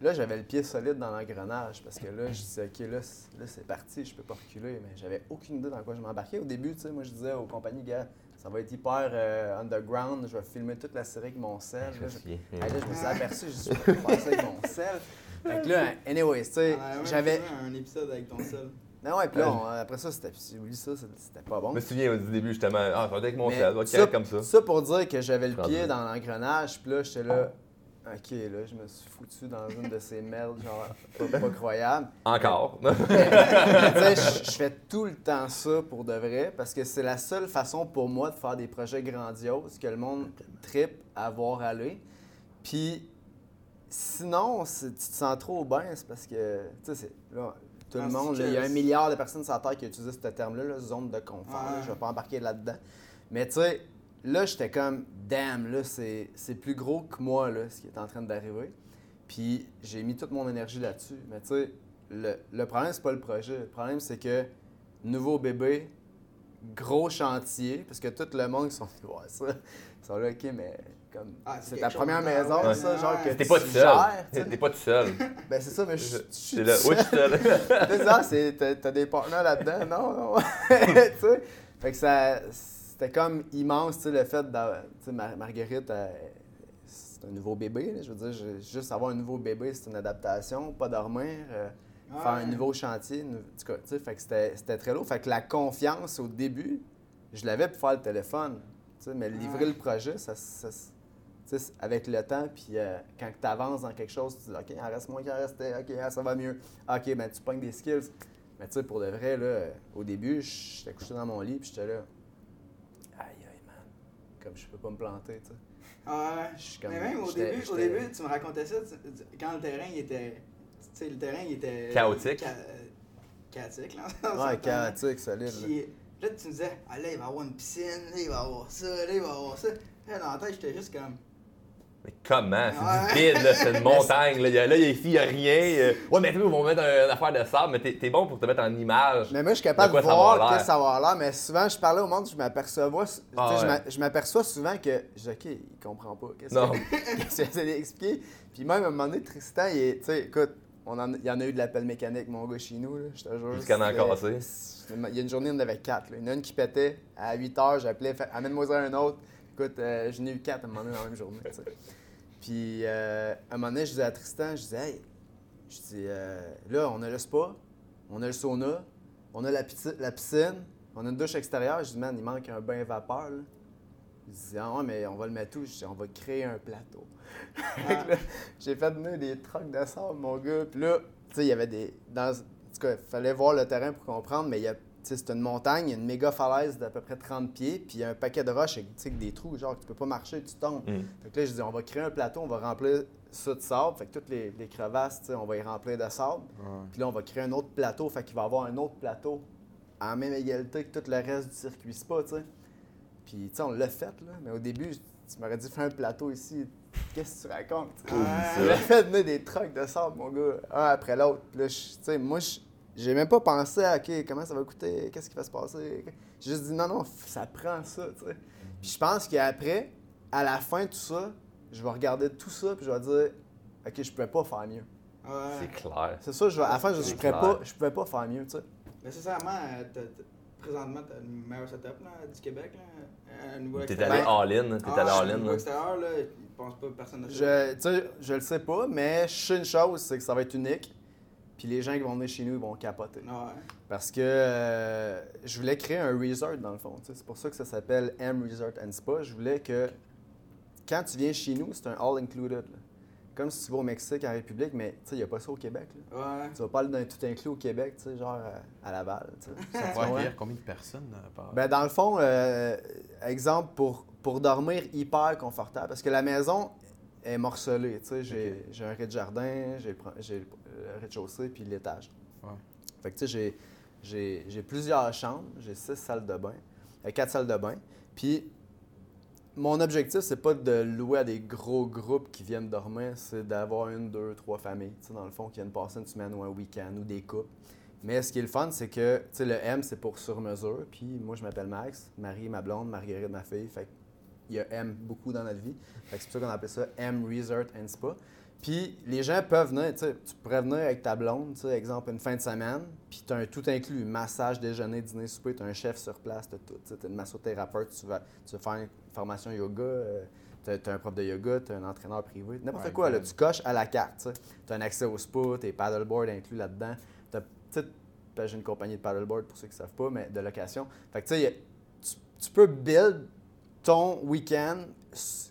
Là, j'avais le pied solide dans l'engrenage parce que là, je disais, OK, là, c'est- là, c'est parti, je peux pas reculer. Mais j'avais aucune idée dans quoi je m'embarquais. Au début, tu sais, moi, je disais aux compagnies, gars, ça va être hyper euh, underground, je vais filmer toute la série avec mon sel. (laughs) Je Là, me je, souviens. Hey, là, je me suis aperçu, je pas faire ça avec mon sel. Fait que là, anyways, tu sais, j'avais. un épisode avec ton seul. Non, ouais, puis là, on- après ça, c'était. Oublie ça, c'était pas bon. Je me souviens du début justement. Ah, avec mon sel, ok, ça, comme ça. Ça pour dire que j'avais le pied dans l'engrenage, puis là, j'étais là. OK, là, je me suis foutu dans une de ces merdes, genre, pas, pas croyable. Encore. (laughs) Tu sais, je fais tout le temps ça pour de vrai, parce que c'est la seule façon pour moi de faire des projets grandioses que le monde tripe à voir aller. Puis, sinon, tu te sens trop bien, c'est parce que, tu sais, c'est- là, tout le monde, là, il y a un milliard de personnes sur la Terre qui utilisent ce terme-là, là, zone de confort. là, Ouais. je vais pas embarquer là-dedans. Mais tu sais, là, j'étais comme, damn, là, c'est c'est plus gros que moi, là, ce qui est en train d'arriver. Puis j'ai mis toute mon énergie là-dessus. Mais tu sais, le, le problème, c'est pas le projet. Le problème, c'est que nouveau bébé, gros chantier, parce que tout le monde qui sont venus voir ça, ils sont là, OK, mais comme, Ah, c'est ta première maison, ouais. ça, genre que. T'es tu pas tout seul. T'es pas tout seul. (laughs) Ben c'est ça, mais je suis T'es là. Oui, je suis seul. (laughs) T'as des partenaires là-dedans, non, non. (laughs) tu sais, fait que ça, c'était comme immense, tu sais, le fait d'avoir, tu sais, Mar- Marguerite, elle- c'est un nouveau bébé, là, je veux dire, juste avoir un nouveau bébé, c'est une adaptation, pas dormir, euh, faire un nouveau chantier, nou- en tout cas, tu sais, fait que c'était très lourd. Fait que la confiance au début, je l'avais pour faire le téléphone, tu sais, mais livrer Ouais. le projet, ça, ça- avec le temps, puis euh, quand tu avances dans quelque chose, tu dis, OK, il en reste moins qu'il en restait, OK, ah, ça va mieux. OK, ben tu pognes des skills. Mais tu sais, pour de vrai, là, euh, au début, j'étais couché dans mon lit, puis j'étais là, comme je peux pas me planter, tu sais. Ouais. Je suis comme- Mais même au début, au début, tu me racontais ça, tu- quand le terrain il était. Tu sais, le terrain il était. Chaotique. cha- euh, chaotique, là. Ouais, (laughs) chaotique, solide. là. Puis là, tu me disais, ah là, il va y avoir une piscine, là, il va y avoir ça, là, il va y avoir ça. Là, dans la tête, j'étais juste comme. Mais comment? C'est du vide, là, c'est une (laughs) montagne. Là, Il y a- là, ici, il n'y a rien. Ouais, mais ils vont mettre un- une affaire de sable, mais t'es bon pour te mettre en image. Mais moi, je suis capable De voir qu'est-ce que ça va l'air, mais souvent, je parlais au monde, je m'aperçois, tu Ah je ouais. m'a- je m'aperçois souvent que, je dis, OK, il comprend pas. Qu'est-ce Non. (laughs) que j'essaie d'expliquer? Puis même, à un moment donné, Tristan, il est, tu sais, écoute, on en, il y en a eu de l'appel mécanique, mon gars, chez nous, là, je te jure. Jusqu'à en c'était- Il y a une journée, on en avait quatre. là. Il y en a une qui pétait à 8 heures, j'appelais, amène-moi un autre. Écoute, euh, j'en ai eu quatre à un moment donné dans la même journée, tu sais. Puis, euh, un moment donné, je disais à Tristan, je disais, hey, je dis, euh, là, on a le spa, on a le sauna, on a la, piscine, on a une douche extérieure. Je dis, man, il manque un bain vapeur. Là. Il dit, ah ouais, mais on va le mettre où? Je dis, on va créer un plateau. (laughs) j'ai fait venir des trucs de sable, mon gars. Puis là, tu sais, il y avait des. Dans, en tout cas, il fallait voir le terrain pour comprendre, mais il y a c'est une montagne, il y a une méga falaise d'à peu près 30 pieds, puis il y a un paquet de roches avec des trous, genre tu peux pas marcher, tu tombes. Donc mm. là, je dis, on va créer un plateau, on va remplir ça de sable, fait que toutes les, crevasses, on va y remplir de sable. Puis là, on va créer un autre plateau, fait qu'il va y avoir un autre plateau en même égalité que tout le reste du circuit spa, tu sais. Puis, tu sais, on l'a fait, là, mais au début, tu m'aurais dit, fais un plateau ici. Qu'est-ce que tu racontes? J'ai (laughs) fait des trucs de sable, mon gars, un après l'autre. Là, tu sais, moi, je j'ai même pas pensé à OK, comment ça va coûter, qu'est-ce qui va se passer. J'ai juste dit non, non, ça prend ça, tu sais. Puis je pense qu'après, à la fin de tout ça, je vais regarder tout ça puis je vais dire OK, je pouvais pas faire mieux. C'est clair. C'est ça, je vais, à la fin, je ne pas, je pouvais pas faire mieux, tu sais. Nécessairement, euh, présentement, tu as le meilleur setup là, du Québec. Là, T'es allé all-in. T'es allé all-in. extérieur, là, je pense pas personne ne je, je le sais pas, mais je sais une chose, c'est que ça va être unique. Puis les gens qui vont venir chez nous, ils vont capoter. Parce que euh, je voulais créer un resort, dans le fond. C'est pour ça que ça s'appelle M Resort and Spa. Je voulais que quand tu viens chez nous, c'est un all-included. Comme si tu vas au Mexique, en République, mais il n'y a pas ça au Québec. Là. Tu vas pas aller d'un tout inclus au Québec, genre à, Laval. Ça va dire combien de personnes euh, par... ben, Dans le fond, euh, exemple, pour, pour dormir hyper confortable, parce que la maison est morcelée. J'ai un rez-de-jardin, j'ai le rez-de-chaussée puis l'étage. Fait que tu sais, j'ai plusieurs chambres, j'ai six salles de bain, euh, quatre salles de bain. Puis mon objectif, c'est pas de louer à des gros groupes qui viennent dormir, c'est d'avoir une, deux, trois familles, tu sais, dans le fond, qui viennent passer une semaine ou un week-end ou des couples. Mais ce qui est le fun, c'est que, tu sais, le M, c'est pour sur mesure. Puis moi, je m'appelle Max, Marie, ma blonde, Marguerite, ma fille. Fait il y a M beaucoup dans notre vie. Fait c'est pour ça qu'on appelle ça M Resort and Spa. Puis les gens peuvent venir, tu pourrais venir avec ta blonde, exemple, une fin de semaine, puis tu as un tout inclus, massage, déjeuner, dîner, souper, tu as un chef sur place, tu as tout. Tu as une massothérapeute, tu vas, tu vas faire une formation yoga, euh, tu as, un prof de yoga, tu as un entraîneur privé, n'importe quoi, là, tu coches à la carte. Tu as un accès au spa, tu as paddleboard inclus là-dedans. J'ai une compagnie de paddleboard pour ceux qui ne savent pas, mais de location. Fait que tu sais, tu peux build ton week-end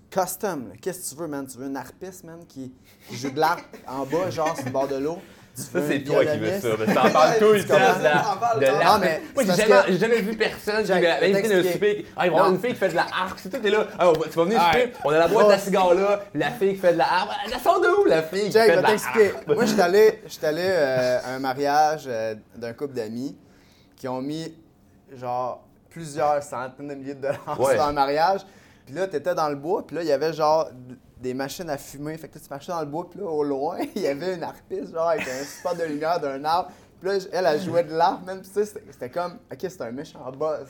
custom. Qu'est-ce que tu veux, man? Tu veux une harpiste, man, qui, joue de l'harpe en bas, genre sur le bord de l'eau? Ça, c'est toi qui veux ça. T'en parles (laughs) tout le temps de la mais Moi, j'ai jamais, jamais, vu personne qui m'a invité un souper. Ah, avoir une fille qui fait de la harpe. C'est tout, t'es là. Ah, tu vas venir souper. On a la boîte de cigare là. La fille qui fait de la harpe. Elle sort de où, la fille qui fait de la harpe? Moi, j'étais allé, allé euh, à un mariage euh, d'un couple d'amis qui ont mis, genre, plusieurs centaines de milliers de dollars sur un mariage. Puis là, tu étais dans le bois, puis là, il y avait genre des machines à fumer. Fait que tu marchais dans le bois, puis là, au loin, (laughs) il y avait une harpiste, genre avec un spot de lumière d'un arbre. Puis là, elle, a joué de l'art, même, tu sais, c'était comme, OK, c'est un méchant boss. (laughs)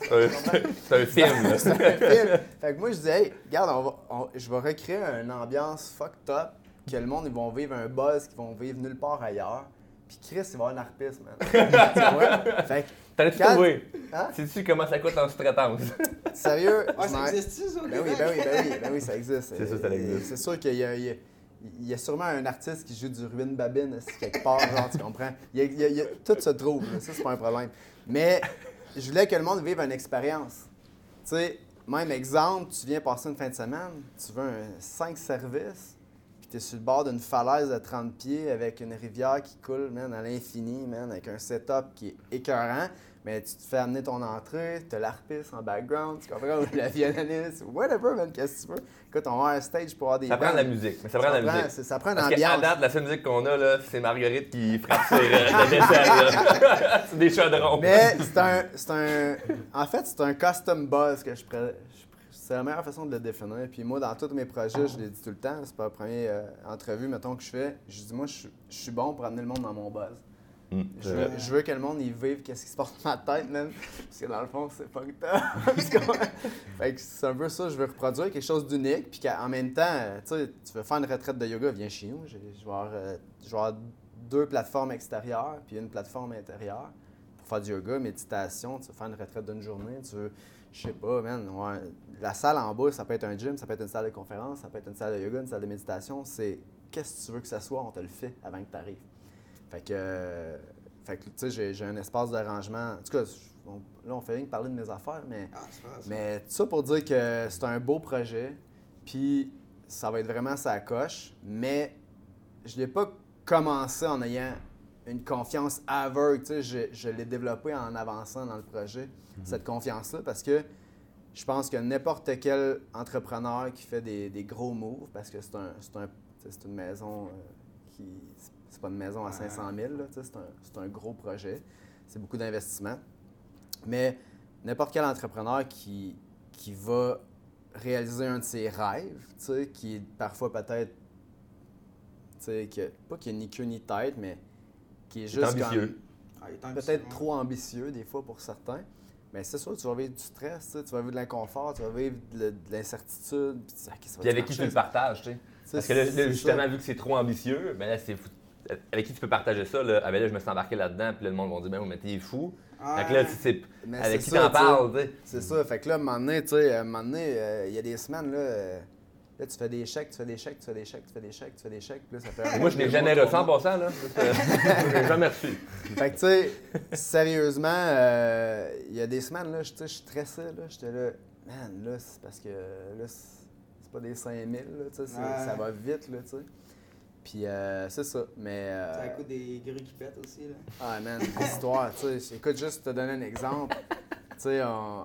C'est un film, là. c'est un film. Fait que moi, je disais, hey, regarde, on va, je vais recréer une ambiance fucked up, que le monde, ils vont vivre un buzz, qu'ils vont vivre nulle part ailleurs. Puis Chris, il va avoir un harpiste, man. (laughs) fait que T'allais-tu trouver? Hein? Sais-tu comment ça coûte en sous-traitance? (laughs) Sérieux? Ouais, ça existe ça? Ben oui, ben oui, ben oui, ben oui, ça existe. C'est sûr que ça existe. C'est sûr qu'il y a, il y a, sûrement un artiste qui joue du ruine babine quelque part, genre, tu comprends? Il y a, il y a, tout se trouve, ça, c'est pas un problème. Mais je voulais que le monde vive une expérience. Tu sais, même exemple, tu viens passer une fin de semaine, tu veux un 5 services, tu es sur le bord d'une falaise de 30 pieds avec une rivière qui coule, man, à l'infini, man, avec un setup qui est écœurant. Mais tu te fais amener ton entrée, tu as l'arpiste en background, tu comprends, ou la violoniste, whatever, man, qu'est-ce que tu veux. Écoute, on va un stage pour avoir des Ça prend de la musique, mais ça prend de la musique. Ça prend une Parce ambiance. date, la seule musique qu'on a, là, c'est Marguerite qui frappe sur euh, (laughs) c'est des chaudrons. Mais c'est un, c'est un... En fait, c'est un custom buzz que je, pré... C'est la meilleure façon de le définir. Puis moi, dans tous mes projets, je l'ai dit tout le temps, c'est pas la première euh, entrevue, mettons, que je fais. Je dis, moi, je, suis bon pour amener le monde dans mon buzz. Hmm. je, veux, que le monde y vive qu'est-ce qui se passe dans ma tête, même. Parce que dans le fond, c'est pas (laughs) que Fait que c'est un peu ça, je veux reproduire quelque chose d'unique. Puis qu'en même temps, tu sais, tu veux faire une retraite de yoga, viens chez nous. Je vais avoir, euh, avoir deux plateformes extérieures, puis une plateforme intérieure pour faire du yoga, méditation. Tu veux faire une retraite d'une journée, tu veux je sais pas, man. La salle en bas, ça peut être un gym, ça peut être une salle de conférence, ça peut être une salle de yoga, une salle de méditation. C'est qu'est-ce que tu veux que ça soit, on te le fait avant que tu arrives. Fait que, euh, fait que tu sais, j'ai un espace d'arrangement. En tout cas, là, on fait rien que parler de mes affaires, mais, Ah, ça. mais tout ça pour dire que c'est un beau projet, puis ça va être vraiment sa coche, mais je l'ai pas commencé en ayant une confiance aveugle. Tu sais, je, je l'ai développé en avançant dans le projet, cette confiance-là, parce que je pense que n'importe quel entrepreneur qui fait des, des gros moves, parce que c'est un, un- une maison euh, qui. C'est pas une maison à Ouais. 500 000, là, tu sais, c'est un, un gros projet. C'est beaucoup d'investissement. Mais n'importe quel entrepreneur qui, qui va réaliser un de ses rêves, tu sais, qui est parfois peut-être. Tu sais, que- pas qui a ni queue ni tête, mais qui est juste ambitieux. comme- Ah, ambitieux, peut-être trop ambitieux des fois pour certains. Mais c'est sûr, tu vas vivre du stress, tu vas vivre de l'inconfort, tu vas vivre de, de l'incertitude. Puis, avec qui tu le partages, tu sais? Parce que là, justement, ça. vu que c'est trop ambitieux, ben là, c'est fou. Avec qui tu peux partager ça, là? Ah ben là, je me suis embarqué là-dedans, puis là, le monde va dire, ben oui, mais t'es fou. Ah, Fait que là, tu sais, Mais avec c'est qui ça, t'en parles, tu sais? C'est ça. Fait que là, à un moment donné, tu sais, à un moment donné, euh, il y a des semaines, là, euh, là, tu fais des chèques, tu fais des chèques, tu fais des chèques, tu fais des chèques, tu fais des chèques. Puis là, ça fait. Moi, je n'ai jamais reçu en passant, là. Je l'ai (laughs) jamais reçu. Fait que, tu sais, sérieusement, euh, il y a des semaines, là, je tu sais, je stressais, là. J'étais là, man, là, c'est parce que là, c'est c'est pas des 5000, là, tu sais, Ouais. ça va vite, là, tu sais. Puis, euh, c'est ça. Mais. euh, Ça coûte des grues qui pètent aussi, là. Ah, man, l'histoire, tu sais. Écoute, juste te donner un exemple. tu sais, on,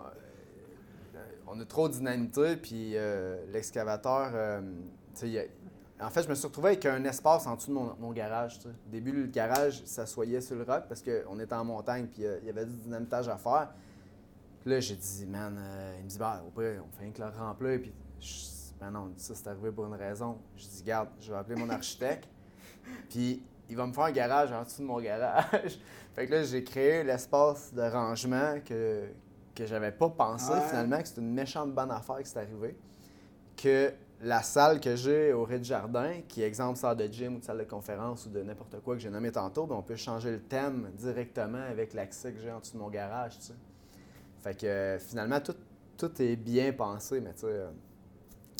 on a trop dynamité, puis euh, l'excavateur, euh, en fait, je me suis retrouvé avec un espace en dessous de mon, garage. Au début, le garage s'assoyait sur le roc parce qu'on était en montagne, puis euh, il y avait du dynamitage à faire. Puis là, j'ai dit, man, il me dit, bah, au pire, on fait rien que le remplir, puis ben non, ça, c'est arrivé pour une raison. Je dis, garde, je vais appeler mon architecte, (laughs) puis il va me faire un garage en dessous de mon garage. (laughs) fait que là, j'ai créé l'espace de rangement que, que j'avais pas pensé Ouais. finalement, que c'était une méchante bonne affaire qui s'est arrivée. Que la salle que j'ai au rez-de-jardin, qui est exemple salle de gym ou de salle de conférence ou de n'importe quoi que j'ai nommé tantôt, ben, on peut changer le thème directement avec l'accès que j'ai en dessous de mon garage, tu sais. Fait que euh, finalement, tout, tout est bien pensé, mais tu sais, euh,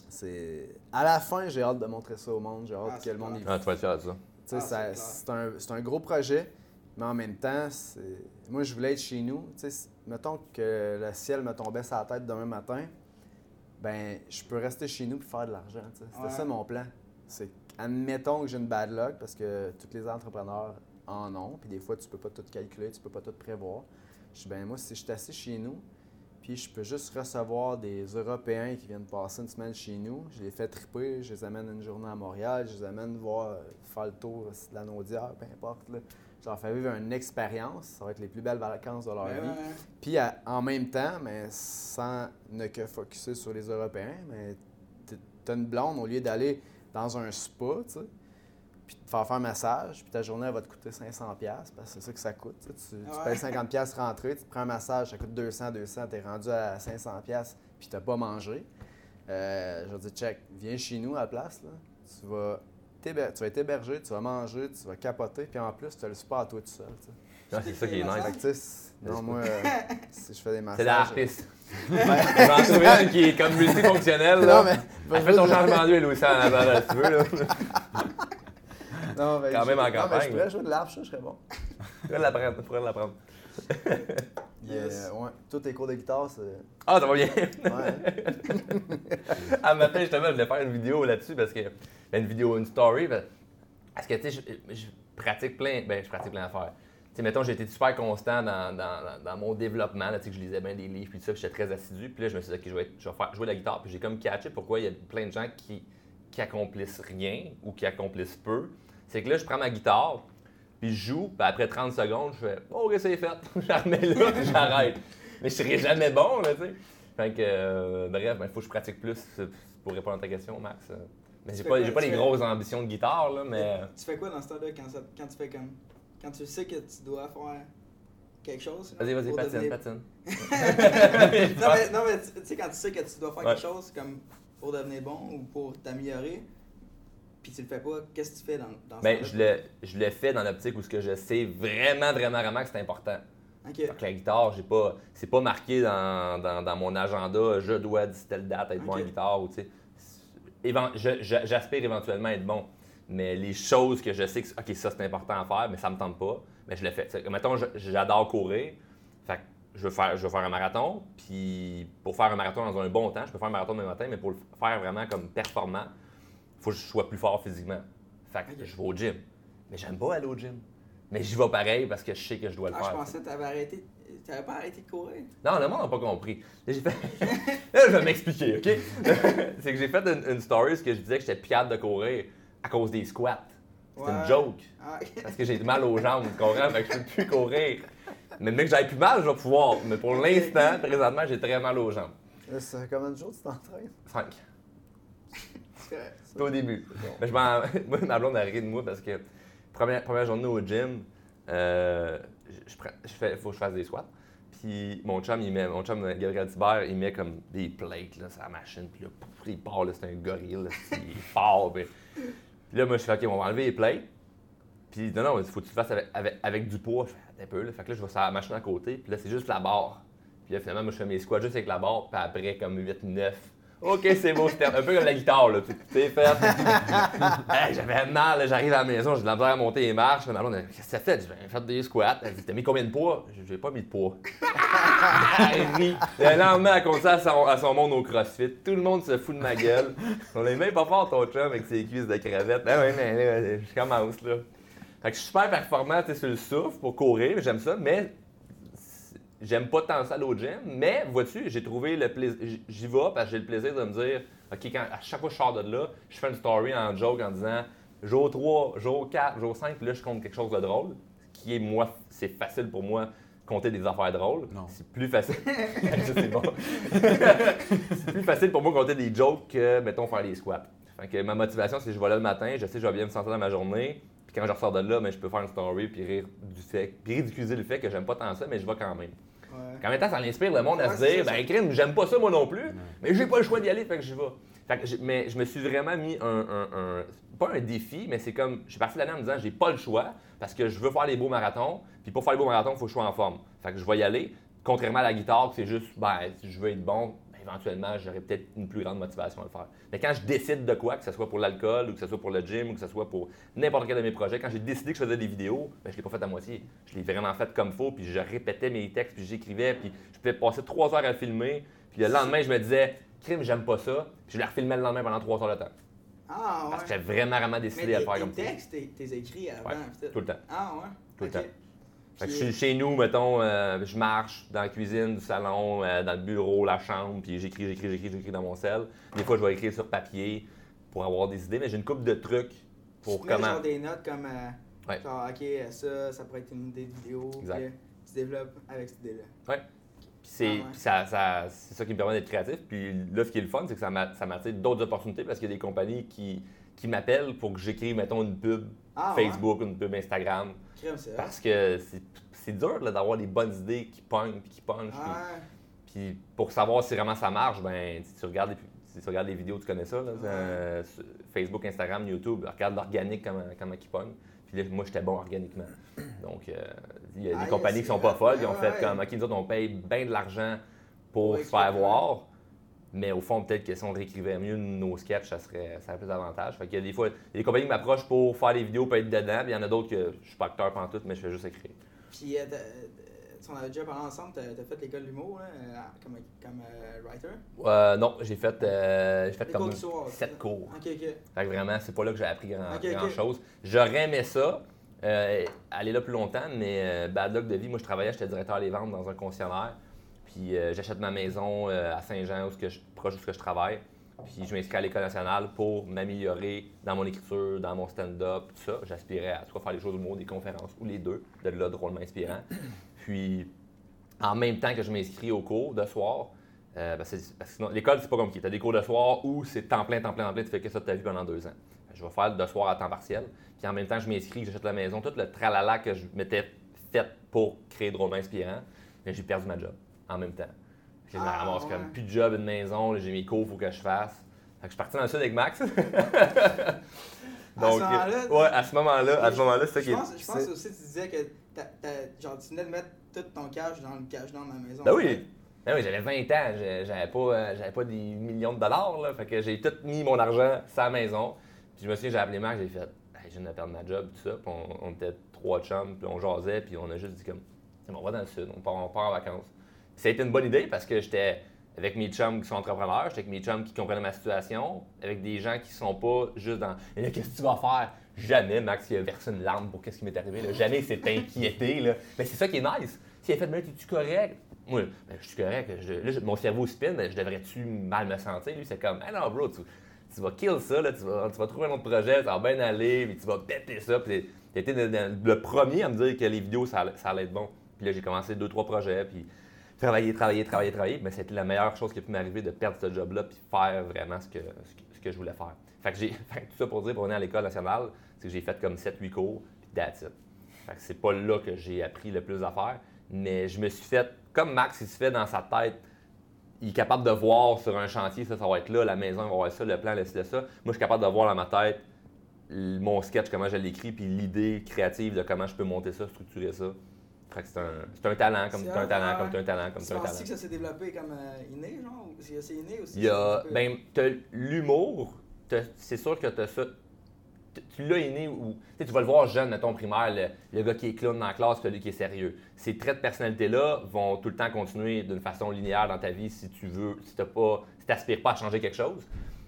c'est... À la fin, j'ai hâte de montrer ça au monde, j'ai hâte Ah, que c'est le monde y. Ah, tu vas être fier de ça. tu sais, Ah, ça- c'est c'est un, c'est un gros projet, mais en même temps, c'est- moi, je voulais être chez nous. Tu sais, si- mettons que le ciel me tombait sur la tête demain matin, ben, je peux rester chez nous et faire de l'argent. C'était Ouais. ça mon plan. C'est admettons que j'ai une bad luck parce que tous les entrepreneurs en ont, puis des fois, tu peux pas tout calculer, tu peux pas tout prévoir. Je dis, ben, moi, si je suis assis chez nous, puis je peux juste recevoir des Européens qui viennent passer une semaine chez nous. Je les fais triper, je les amène une journée à Montréal, je les amène voir, faire le tour de la Naudière, peu importe. Là. Leur fais vivre une expérience. Ça va être les plus belles vacances de leur vie. ouais. Puis à- en même temps, mais sans ne que focuser sur les Européens, mais t'as une blonde, au lieu d'aller dans un spa, tu sais, puis te faire faire un massage, puis ta journée elle va te coûter 500$, piastres, parce que c'est ça que ça coûte. tu Ouais. payes 50$ piastres rentrée, tu te prends un massage, ça coûte 200$, 200$, t'es rendu à 500$, piastres, puis t'as pas mangé. Euh, je dire, check, viens chez nous à la place, là. Tu vas, tu vas être hébergé, tu vas manger, tu vas capoter, puis en plus, tu as le spa à toi tout seul. tu sais. Ah, c'est ça qui est nice. non, moi, (laughs) euh, si je fais des massages. C'est la harpiste. (laughs) J'en trouve une qui est comme multifonctionnelle. Non, là. mais. Elle fait ton changement d'huile aussi en avant, là, si tu veux. Là. (laughs) Non, mais Quand je- même en non, mais campagne, je pourrais jouer de l'arbre, ça, je serais bon. Tu pourrais pourrais l'apprendre. Yes. Euh, ouais, tous tes cours de guitare, c'est. Ah, ça va bien. Ouais. (laughs) Ah, matin, justement, je voulais faire une vidéo là-dessus parce que. ben, Une vidéo, une story. ben, Parce que, tu sais, je, je pratique plein. Ben, je pratique plein d'affaires. Tu sais, mettons, j'ai été super constant dans, dans, mon développement. Là, tu sais, que je lisais bien des livres, puis tout ça, puis j'étais très assidu. Puis là, je me suis dit, OK, je vais, je vais faire, jouer de la guitare. Puis j'ai comme catché pourquoi il y a plein de gens qui, qui accomplissent rien ou qui accomplissent peu. C'est que là, je prends ma guitare, puis je joue, puis après 30 secondes, je fais, oh, OK, c'est fait? (laughs) je la remets là, j'arrête. Mais je serai jamais bon, là, tu sais. Fait que, euh, bref, il faut que je pratique plus euh, pour répondre à ta question, Max. Euh, Mais j'ai pas, pas les grosses ambitions de guitare, là, mais. Tu fais quoi dans ce temps-là quand, ça- quand tu fais comme. Quand tu sais que tu dois faire quelque chose? Vas-y, vas-y, patine, devenir- patine. (laughs) non, mais, non, mais tu tu sais, quand tu sais que tu dois faire Ouais. quelque chose comme pour devenir bon ou pour t'améliorer, puis tu le fais pas, qu'est-ce que tu fais dans, dans ce Ben, je le, je le fais dans l'optique où ce que je sais vraiment, vraiment, vraiment que c'est important. Donc, la guitare, j'ai pas, c'est pas marqué dans, dans, dans, mon agenda, je dois d'ici telle date être bon en guitare. Ou, j'aspire éventuellement à être bon. Mais les choses que je sais que OK, ça c'est important à faire, mais ça me tente pas, mais je le fais. mettons, j'adore courir. Fait je veux, faire, je veux faire un marathon. Puis pour faire un marathon dans un bon temps, je peux faire un marathon demain matin, mais pour le faire vraiment comme performant, faut que je sois plus fort physiquement. Fait que je vais au gym. Mais j'aime pas aller au gym. Mais j'y vais pareil parce que je sais que je dois le ah, faire. Je pensais que tu avais arrêté. Tu n'avais pas arrêté de courir. Non, le monde n'a pas compris. Là, j'ai fait... (laughs) là, je vais m'expliquer, OK? (laughs) c'est que j'ai fait une, story où je disais que j'étais piade de courir à cause des squats. C'est une joke. Ah, parce que j'ai mal aux jambes, tu comprends? Fait que je peux plus courir. Mais mec, j'avais plus mal, je vais pouvoir. Mais pour l'instant, présentement, j'ai très mal aux jambes. Ça fait combien de jours tu t'entraînes? Cinq. C'est au début. Mais je (laughs) moi, ma blonde a ri de moi parce que première, première journée au gym, euh, je, je fais, faut que je fasse des squats. Puis mon chum, il met, mon chum Gabriel Tibert, il met comme des plates là, sur la machine. Puis là, il part, là, c'est un gorille, là, il (laughs) fort. Puis, là, moi, je fais, OK, on va enlever les plates. Puis non, non, il faut que tu le fasses avec, avec, du poids. Je fais un peu, là. Fait que là, je vais sur la machine à côté. Puis là, c'est juste la barre. Puis là, finalement, moi, je fais mes squats juste avec la barre. Puis après, comme 8-9, OK, c'est beau, c'était un peu comme la guitare, là. Tu sais, fait. (laughs) hey, j'avais mal, j'arrive à la maison, j'ai de la misère à monter les marches. Ma blonde, qu'est-ce que ça fait? J'ai fait des squats. Elle dit, t'as mis combien de poids? J'ai pas mis de poids. (laughs) elle rit. Le lendemain, elle continue à son, à son monde au crossfit. Tout le monde se fout de ma gueule. On est même pas fort, ton chum, avec ses cuisses de crevette. Ah ouais, mais je commence, là. Fait que je suis super performant, tu sais, sur le souffle pour courir, j'aime ça, mais j'aime pas tant ça au gym, mais vois-tu, j'ai trouvé le plaisir. J'y vais parce que j'ai le plaisir de me dire, OK, quand, à chaque fois que je sors de là, je fais une story en joke en disant jour 3, jour 4, jour 5, puis là, je compte quelque chose de drôle, qui est moi, c'est facile pour moi compter des affaires drôles. C'est plus facile. (laughs) c'est bon. (laughs) c'est plus facile pour moi compter des jokes que, mettons, faire des squats. Fait que ma motivation, c'est que je vais là le matin, je sais que je vais bien me sentir dans ma journée, puis quand je ressors de là, ben, je peux faire une story puis rire du fait, puis ridiculiser le fait que j'aime pas tant ça, mais je vais quand même. Ouais. En même temps, ça inspire le monde à se dire, ben, crime, j'aime pas ça moi non plus, mais j'ai pas le choix d'y aller, fait que j'y vais. Fait que mais je me suis vraiment mis un, un, pas un défi, mais c'est comme, je suis parti l'année en me disant, j'ai pas le choix parce que je veux faire les beaux marathons, puis pour faire les beaux marathons, il faut que je sois en forme. Fait que je vais y aller. Contrairement à la guitare, c'est juste, ben, si je veux être bon, éventuellement, j'aurais peut-être une plus grande motivation à le faire. Mais quand je décide de quoi, que ce soit pour l'alcool, ou que ce soit pour le gym, ou que ce soit pour n'importe quel de mes projets, quand j'ai décidé que je faisais des vidéos, ben, je ne l'ai pas fait à moitié. Je l'ai vraiment fait comme faut, puis je répétais mes textes, puis j'écrivais, puis je pouvais passer trois heures à filmer, puis le lendemain, je me disais, crime, j'aime pas ça, puis je la refilmais le lendemain pendant trois heures de temps. Ah, ouais. Parce que j'ai vraiment, vraiment décidé à le faire comme ça. Tes textes, t'es écrits avant, ouais, Tout le temps. Ah, ouais. Tout le temps je suis chez nous, mettons, euh, je marche dans la cuisine, du salon, euh, dans le bureau, la chambre, puis j'écris, j'écris, j'écris, j'écris dans mon sel. Des fois, je vais écrire sur papier pour avoir des idées, mais j'ai une coupe de trucs pour tu comment. genre des notes comme, euh, genre, OK, ça, ça pourrait être une idée de vidéo, exact. tu développes avec cette idée-là. Ouais. Puis c'est ah, ça, c'est ça qui me permet d'être créatif. Puis là, ce qui est le fun, c'est que ça m'attire d'autres opportunités parce qu'il y a des compagnies qui, qui m'appellent pour que j'écrive, mettons, une pub ah, Facebook, une pub Instagram. Parce que c'est dur d'avoir des bonnes idées qui pognent puis qui punchent. Puis, pour savoir si vraiment ça marche, ben, si tu regardes les, tu regardes les vidéos, tu connais ça, euh, Facebook, Instagram, YouTube, regarde l'organique, comment, comment ils pognent. Puis là, moi, j'étais bon organiquement. Donc, euh, il y a des ah, compagnies qui sont pas folles, qui ont fait comme, OK, nous autres, on paye bien de l'argent pour se faire voir. Mais au fond, peut-être que si on réécrivait mieux nos sketchs, ça serait, ça aurait plus d'avantages. Fait a des fois, il y a des compagnies qui m'approchent pour faire des vidéos, pour être dedans, puis il y en a d'autres que je suis pas acteur pendant tout, mais je fais juste écrire. Puis, euh, on avait déjà parlé ensemble, tu as, fait l'école de l'humour euh, comme, comme euh, writer? Euh, non, j'ai fait, j'ai fait comme cours sept cours. Fait que vraiment, c'est pas là que j'ai appris grand, chose. J'aurais aimé ça, aller là plus longtemps, mais bad luck de vie, moi je travaillais, j'étais directeur des ventes dans un concessionnaire. Euh, j'achète ma maison euh, à Saint-Jean, proche de où je travaille. Puis je m'inscris à l'École nationale pour m'améliorer dans mon écriture, dans mon stand-up, tout ça. J'aspirais à soit faire les choses du monde, des conférences ou les deux, de là drôlement inspirant. Puis en même temps que je m'inscris au cours de soir, euh, parce que l'école, c'est pas comme qui. Tu as des cours de soir où c'est temps plein, temps plein, temps plein, tu fais que ça de ta vie pendant deux ans. Je vais faire de soir à temps partiel. Puis en même temps, je m'inscris, j'achète la maison, tout le tralala que je m'étais fait pour créer drôlement inspirant, mais j'ai perdu ma job en même temps. Je me ah, ramasse comme plus de job, une maison, j'ai mes cours, il faut que je fasse. Fait que je suis parti dans le sud avec Max. (laughs) À ce moment-là, ouais, à ce moment-là, à ce moment-là, c'est ça qui Je est. pense, je pense aussi que tu disais que t'as- t'as- genre, tu venais de mettre tout ton cash dans le cash dans ma maison. Ben oui. Ben oui, j'avais 20 ans, j'avais pas, euh, j'avais pas des millions de dollars, là. Fait que j'ai tout mis mon argent la maison. Puis je me souviens, j'ai appelé Marc, j'ai fait, hey, je viens de perdre ma job, tout ça. Puis on, on était trois chums, puis on jasait, puis on a juste dit comme, C'est bon, on va dans le sud, on part, on part en vacances. Ça a été une bonne idée parce que j'étais avec mes chums qui sont entrepreneurs, j'étais avec mes chums qui comprenaient ma situation, avec des gens qui sont pas juste dans, là, qu'est-ce que tu vas faire? Jamais Max il a versé une larme pour qu'est-ce qui m'est arrivé. là. Jamais il s'est (laughs) inquiété. Là. Mais c'est ça qui est nice. S'il a fait, mais es-tu correct? Moi, ben, je suis correct. Je- là, mon cerveau spin, je devrais-tu mal me sentir? Lui, c'est comme, ah non, bro, tu, tu vas kill ça, là, tu, vas, tu vas trouver un autre projet, ça va bien aller, puis tu vas péter ça. Puis été le, le- premier à me dire que les vidéos, ça, allait- ça allait être bon. Puis là, j'ai commencé deux, trois projets, puis travailler, travailler, travailler, travailler. Mais c'était la meilleure chose qui a pu m'arriver de perdre ce job-là, puis faire vraiment ce que, ce que, je voulais faire. Fait que j'ai, (laughs) fait tout ça pour dire, pour venir à l'école nationale, c'est que j'ai fait comme 7-8 cours, puis that's it. Fait que c'est pas là que j'ai appris le plus à faire, mais je me suis fait, comme Max, il se fait dans sa tête, il est capable de voir sur un chantier, ça, ça va être là, la maison, il va avoir ça, le plan, le ci, ça. Moi, je suis capable de voir dans ma tête mon sketch, comment je l'écris, puis l'idée créative de comment je peux monter ça, structurer ça. Fait que c'est un, c'est un talent, comme C'est tu as un talent, comme tu as un talent, comme Tu un talent. que ça s'est développé comme euh, inné, genre? C'est inné aussi? Il y a, ben, t'as l'humour, t'as- c'est sûr que tu as ça. Tu l'as inné ou. Tu vas le voir jeune, mettons, primaire, le, le gars qui est clown dans la classe, celui qui est sérieux. Ces traits de personnalité-là vont tout le temps continuer d'une façon linéaire dans ta vie si tu veux, si tu pas, si t'aspires pas à changer quelque chose.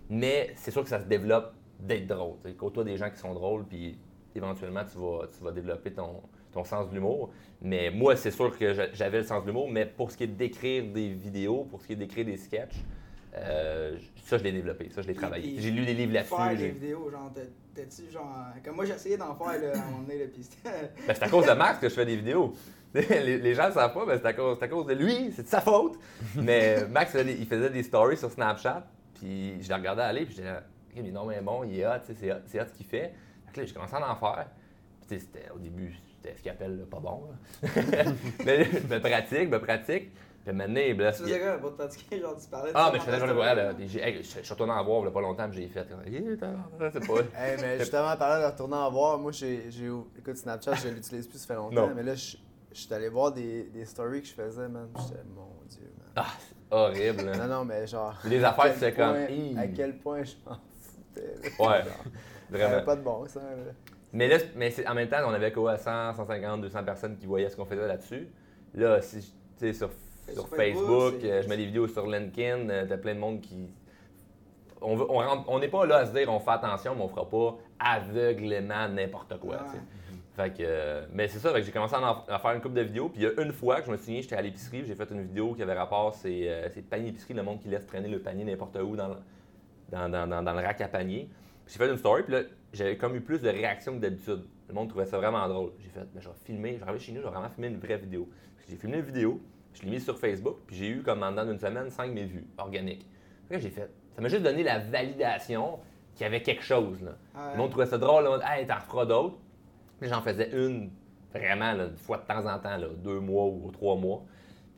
Mais c'est sûr que ça se développe d'être drôle. Côtoie des gens qui sont drôles, puis éventuellement, tu vas, tu vas développer ton, ton sens de l'humour. Mais moi, c'est sûr que j'a- j'avais le sens de l'humour, mais pour ce qui est d'écrire des vidéos, pour ce qui est d'écrire des sketchs, euh, ça, je l'ai développé, ça, je l'ai travaillé. J'ai lu des livres Faire là-dessus. des j'ai- vidéos, genre, t'es-tu genre. Comme moi, j'ai essayé d'en faire là, à un moment donné, puis. (laughs) Ben, c'est à cause de Max que je fais des vidéos. (laughs) les, les gens ne savent pas, mais c'est à, cause- c'est à cause de lui, c'est de sa faute. (laughs) Mais Max, des- il faisait des stories sur Snapchat, puis je le regardais aller, puis là, Ok, mais non, mais bon, il est hot, tu sais, c'est hot, c'est hot ce qu'il fait. Fait que là, j'ai commencé à en faire. Puis tu sais, c'était au début, c'était ce qu'il appelle pas bon. là. (laughs) mais je me pratique, me pratique. Puis maintenant, ben, là, Tu faisais quoi pour te pratiquer? Genre, tu parlais de Ah, mais je faisais genre de je suis retourné en voir il y a pas longtemps, puis j'ai fait. C'est pas. Hey, mais justement, en parlant de retourner en voir, moi, j'ai, j'ai, écoute, Snapchat, je l'utilise plus, ça fait longtemps, Non. mais là, je suis allé voir des, des stories que je faisais, man. J'étais, mon Dieu, man. Ah, c'est horrible. hein. Non, non, mais genre. Des à affaires, fais comme. À quel point je m'en foutais. là. Ouais, Vraiment. avait pas de bon là. Mais là, mais en même temps, on avait quoi, 100, 150, 200 personnes qui voyaient ce qu'on faisait là-dessus. Là, si, je- tu sais, sur, sur Sur Facebook, euh, je mets des vidéos sur LinkedIn, euh, t'as plein de monde qui. On veut- on n'est pas là à se dire on fait attention, mais on fera pas aveuglément n'importe quoi. Fait que, euh, mais c'est ça, j'ai commencé à, en- à faire une couple de vidéos. Puis il y a une fois que je me suis souviens, j'étais à l'épicerie, j'ai fait une vidéo qui avait rapport, c'est euh, panier épicerie, le monde qui laisse traîner le panier n'importe où dans- dans- dans le rack à panier. J'ai fait une story, puis là, j'avais comme eu plus de réactions que d'habitude. Le monde trouvait ça vraiment drôle. J'ai fait, mais je vais filmer, je vais arriver chez nous, je vais vraiment filmer une vraie vidéo. J'ai filmé une vidéo, je l'ai mise sur Facebook, puis j'ai eu, comme en dedans d'une semaine, 5 000 vues organiques. Que j'ai fait, ça m'a juste donné la validation qu'il y avait quelque chose, là. Ouais. Le monde trouvait ça drôle, le monde, hey, t'en referas d'autres. Puis j'en faisais une, vraiment, là, une fois de temps en temps, là, deux mois ou trois mois.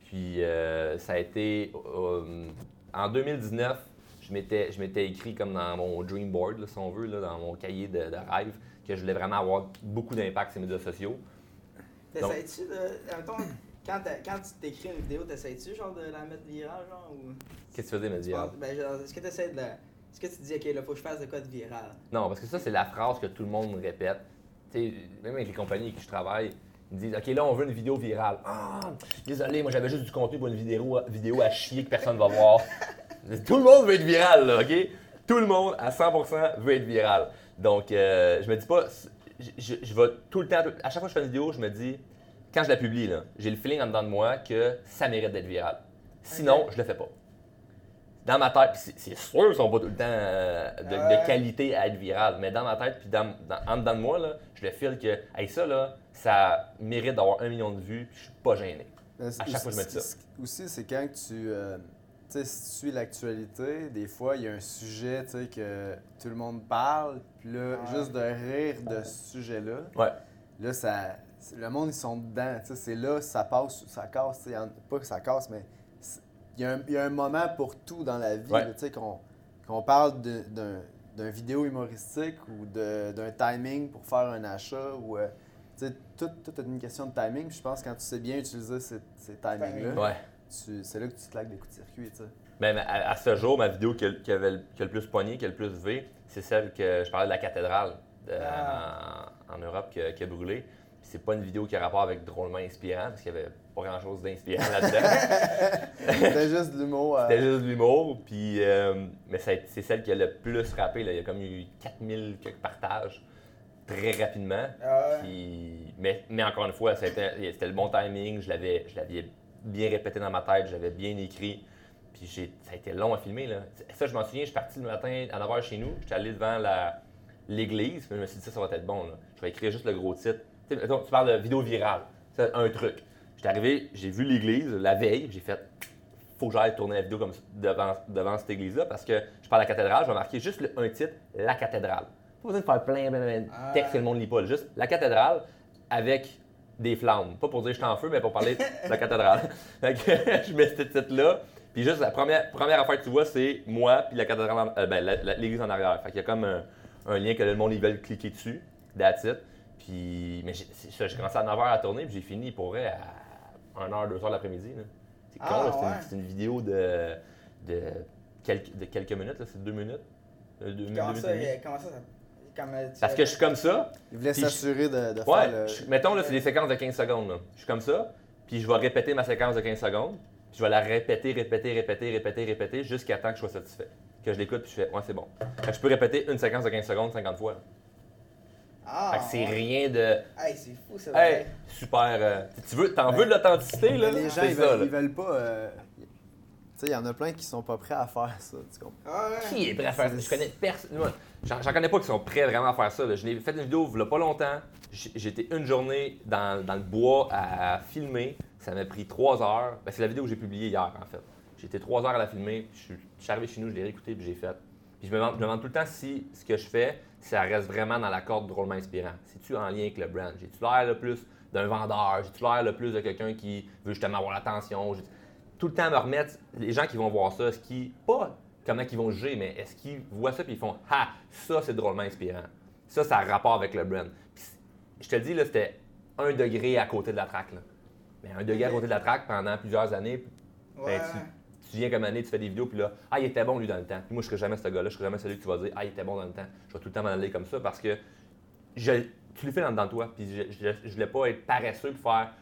Puis euh, ça a été. euh, en 2019, je m'étais, je m'étais écrit comme dans mon dream board, là, si on veut, là, dans mon cahier de, de rêve, que je voulais vraiment avoir beaucoup d'impact sur les médias sociaux. T'essayes-tu de. Quand, tu t'écris une vidéo, t'essayes-tu genre de la mettre virale, genre ou? Qu'est-ce que tu faisais, Média? penses- Ben, est-ce que t'essayes de la. Est-ce que tu te dis, ok, là, faut que je fasse de quoi de viral? Non, parce que ça, c'est la phrase que tout le monde répète. Même avec les compagnies avec qui je travaille, ils me disent OK, là, on veut une vidéo virale. Ah, désolé, moi, j'avais juste du contenu pour une vidéo, vidéo à chier que personne va voir. (laughs) (laughs) Tout le monde veut être viral, là, OK? Tout le monde, à 100%, veut être viral. Donc, euh, je me dis pas. Je, je, je vais tout le temps. À chaque fois que je fais une vidéo, je me dis, quand je la publie, là, j'ai le feeling en dedans de moi que ça mérite d'être viral. Sinon, je le fais pas. Dans ma tête, c'est c'est sûr qu'ils sont pas tout le temps euh, de, qualité à être viral, mais dans ma tête, puis dans, dans- en dedans de moi, là, je le feel que hey, ça, là, ça mérite d'avoir un million de vues, puis je suis pas gêné. À chaque fois, je me dis ça. Aussi, c'est quand tu. euh, tu sais, si tu suis l'actualité, des fois, il y a un sujet, tu sais, que tout le monde parle, puis là, Ouais. juste de rire de ce sujet-là, Ouais. là, ça. Le monde, ils sont dedans, tu sais, c'est là, ça passe, ça casse, pas que ça casse, mais il y, a un- il y a un moment pour tout dans la vie, Ouais. tu sais, qu'on qu'on parle d'un d'un vidéo humoristique ou d'un timing pour faire un achat ou euh, tu sais, tout, tout est une question de timing. Puis je pense que quand tu sais bien utiliser ces, ces timings-là, Ouais. C'est là que tu te claques des coups de circuit. tu sais. Ben, à, à ce jour, ma vidéo qui a, qui avait le, qui a le plus pogné, qui a le plus V, c'est celle que je parlais de la cathédrale de- Ah. en, en Europe qui a, qui a brûlé. C'est pas une vidéo qui a rapport avec drôlement inspirant, parce qu'il y avait pas grand chose d'inspirant là-dedans. (laughs) C'était juste de l'humour. euh, C'était juste de l'humour. Puis, euh, mais c'est celle qui a le plus rappé. Là. Il y a comme eu 4000 quelques partages très rapidement. Ah ouais. Puis, mais, mais encore une fois, c'était le bon timing. Je l'avais, je l'avais bien répété dans ma tête, je l'avais bien écrit. Puis j'ai, ça a été long à filmer. Là. Ça, je m'en souviens, je suis parti le matin à 9h chez nous. J'étais allé devant l'église. Puis je me suis dit, ça, ça va être bon. Là. Je vais écrire juste le gros titre. Tu, sais, tu parles de vidéo virale. C'est un truc. J'étais arrivé, j'ai vu l'église la veille. J'ai fait, faut que j'aille tourner la vidéo comme devant, devant cette église-là parce que je parle de la cathédrale. Je vais marquer juste le- un titre, la cathédrale. Pas besoin de faire plein, plein, plein de Ah. textes que le monde lit pas. Juste la cathédrale avec des flammes. Pas pour dire je suis en feu, mais pour parler de la cathédrale. (laughs) Que (laughs) je mets ce titre-là. Puis juste la première, première affaire que tu vois, c'est moi puis la cathédrale, en- euh, ben, l'église en arrière. Fait qu'il y a comme un, un lien que le monde ils veulent cliquer dessus. That's it. Puis, mais j'ai commencé à 9h à tourner, puis j'ai fini pour vrai à 1h, 2h l'après-midi. C'est con, Ah, là, c'est une- ouais. c'est une, vidéo de, de, quelques, de quelques minutes, là, c'est deux minutes. Euh, Deux, deux Comment minutes ça, euh, comment ça- comme, Parce que je suis comme ça, Il voulait s'assurer de, de Ouais, faire le. je- mettons, là, c'est des séquences de 15 secondes. là. Je suis comme ça, puis je vais répéter ma séquence de 15 secondes, puis je vais la répéter, répéter, répéter, répéter, répéter, jusqu'à temps que je sois satisfait. Que je l'écoute, puis je fais, ouais, c'est bon. Fait que je peux répéter une séquence de 15 secondes 50 fois. Ah, c'est rien de. Hey, c'est fou ça. Hey, super. euh, tu veux, t'en veux de l'authenticité, là? Les gens, ils veulent, ils veulent pas. euh, sais, il y en a plein qui sont pas prêts à faire ça. Tu comprends? Ah ouais. Qui est prêt à faire ça? Je connais personne. J'en connais pas qui sont prêts vraiment à faire ça. là. Je l'ai fait une vidéo il y a pas longtemps. J'étais une journée dans, dans le bois à filmer. Ça m'a pris trois heures. Ben, c'est la vidéo que j'ai publiée hier, en fait. J'étais trois heures à la filmer. puis Je suis, je suis arrivé chez nous, je l'ai réécouté puis j'ai fait. Puis je me, demande, je me demande tout le temps si ce que je fais, ça reste vraiment dans la corde drôlement inspirant. C'est-tu en lien avec le brand? J'ai-tu l'air le plus d'un vendeur? J'ai-tu l'air le plus de quelqu'un qui veut justement avoir l'attention? Tout le temps me remettre, les gens qui vont voir ça, ce qui, pas comment ils vont juger, mais est-ce qu'ils voient ça puis ils font Ah, ça c'est drôlement inspirant. Ça, ça a rapport avec le brand. Puis, je te le dis, là, c'était un degré à côté de la traque. Là. Mais un degré à côté de la traque pendant plusieurs années, ben, tu, tu viens comme année, tu fais des vidéos, puis là, ah, il était bon lui dans le temps. Puis moi, je serais jamais ce gars-là, je serais jamais celui que tu vas dire, ah, il était bon dans le temps. Je vais tout le temps m'en aller comme ça parce que je, tu le fais dans, dans toi. Puis je, je, je voulais pas être paresseux pour faire,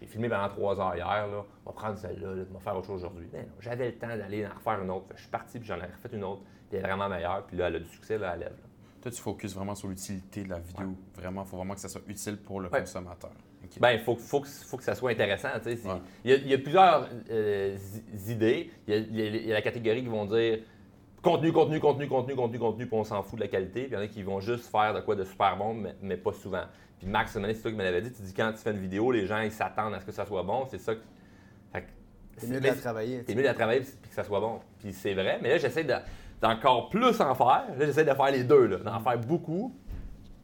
j'ai filmé pendant trois heures hier, là, on va prendre celle-là, là, on va faire autre chose aujourd'hui. Mais non, j'avais le temps d'aller en refaire une autre. Fait je suis parti, puis j'en ai refait une autre, puis elle est vraiment meilleure, puis là, elle a du succès, là, elle lève. là. Toi, tu focuses vraiment sur l'utilité de la vidéo. Vraiment, il faut vraiment que ça soit utile pour le Ouais. consommateur. Ben, il faut, faut, que- faut que ça soit intéressant. Ouais. Il y, a, il y a plusieurs euh, idées. Il y, a, y y la catégorie qui vont dire contenu, contenu, contenu, contenu, contenu, contenu, puis on s'en fout de la qualité. Puis il y en a qui vont juste faire de quoi de super bon, mais, mais pas souvent. Puis Max, c'est toi qui me l'avait dit. Tu dis quand tu fais une vidéo, les gens ils s'attendent à ce que ça soit bon. C'est ça. que- Fait que- C'est mieux de mais- la travailler. c'est mieux de la travailler puis que ça soit bon. Puis c'est vrai. Mais là, j'essaie de- d'encore plus en faire. Là, j'essaie de faire les deux, là, d'en faire beaucoup,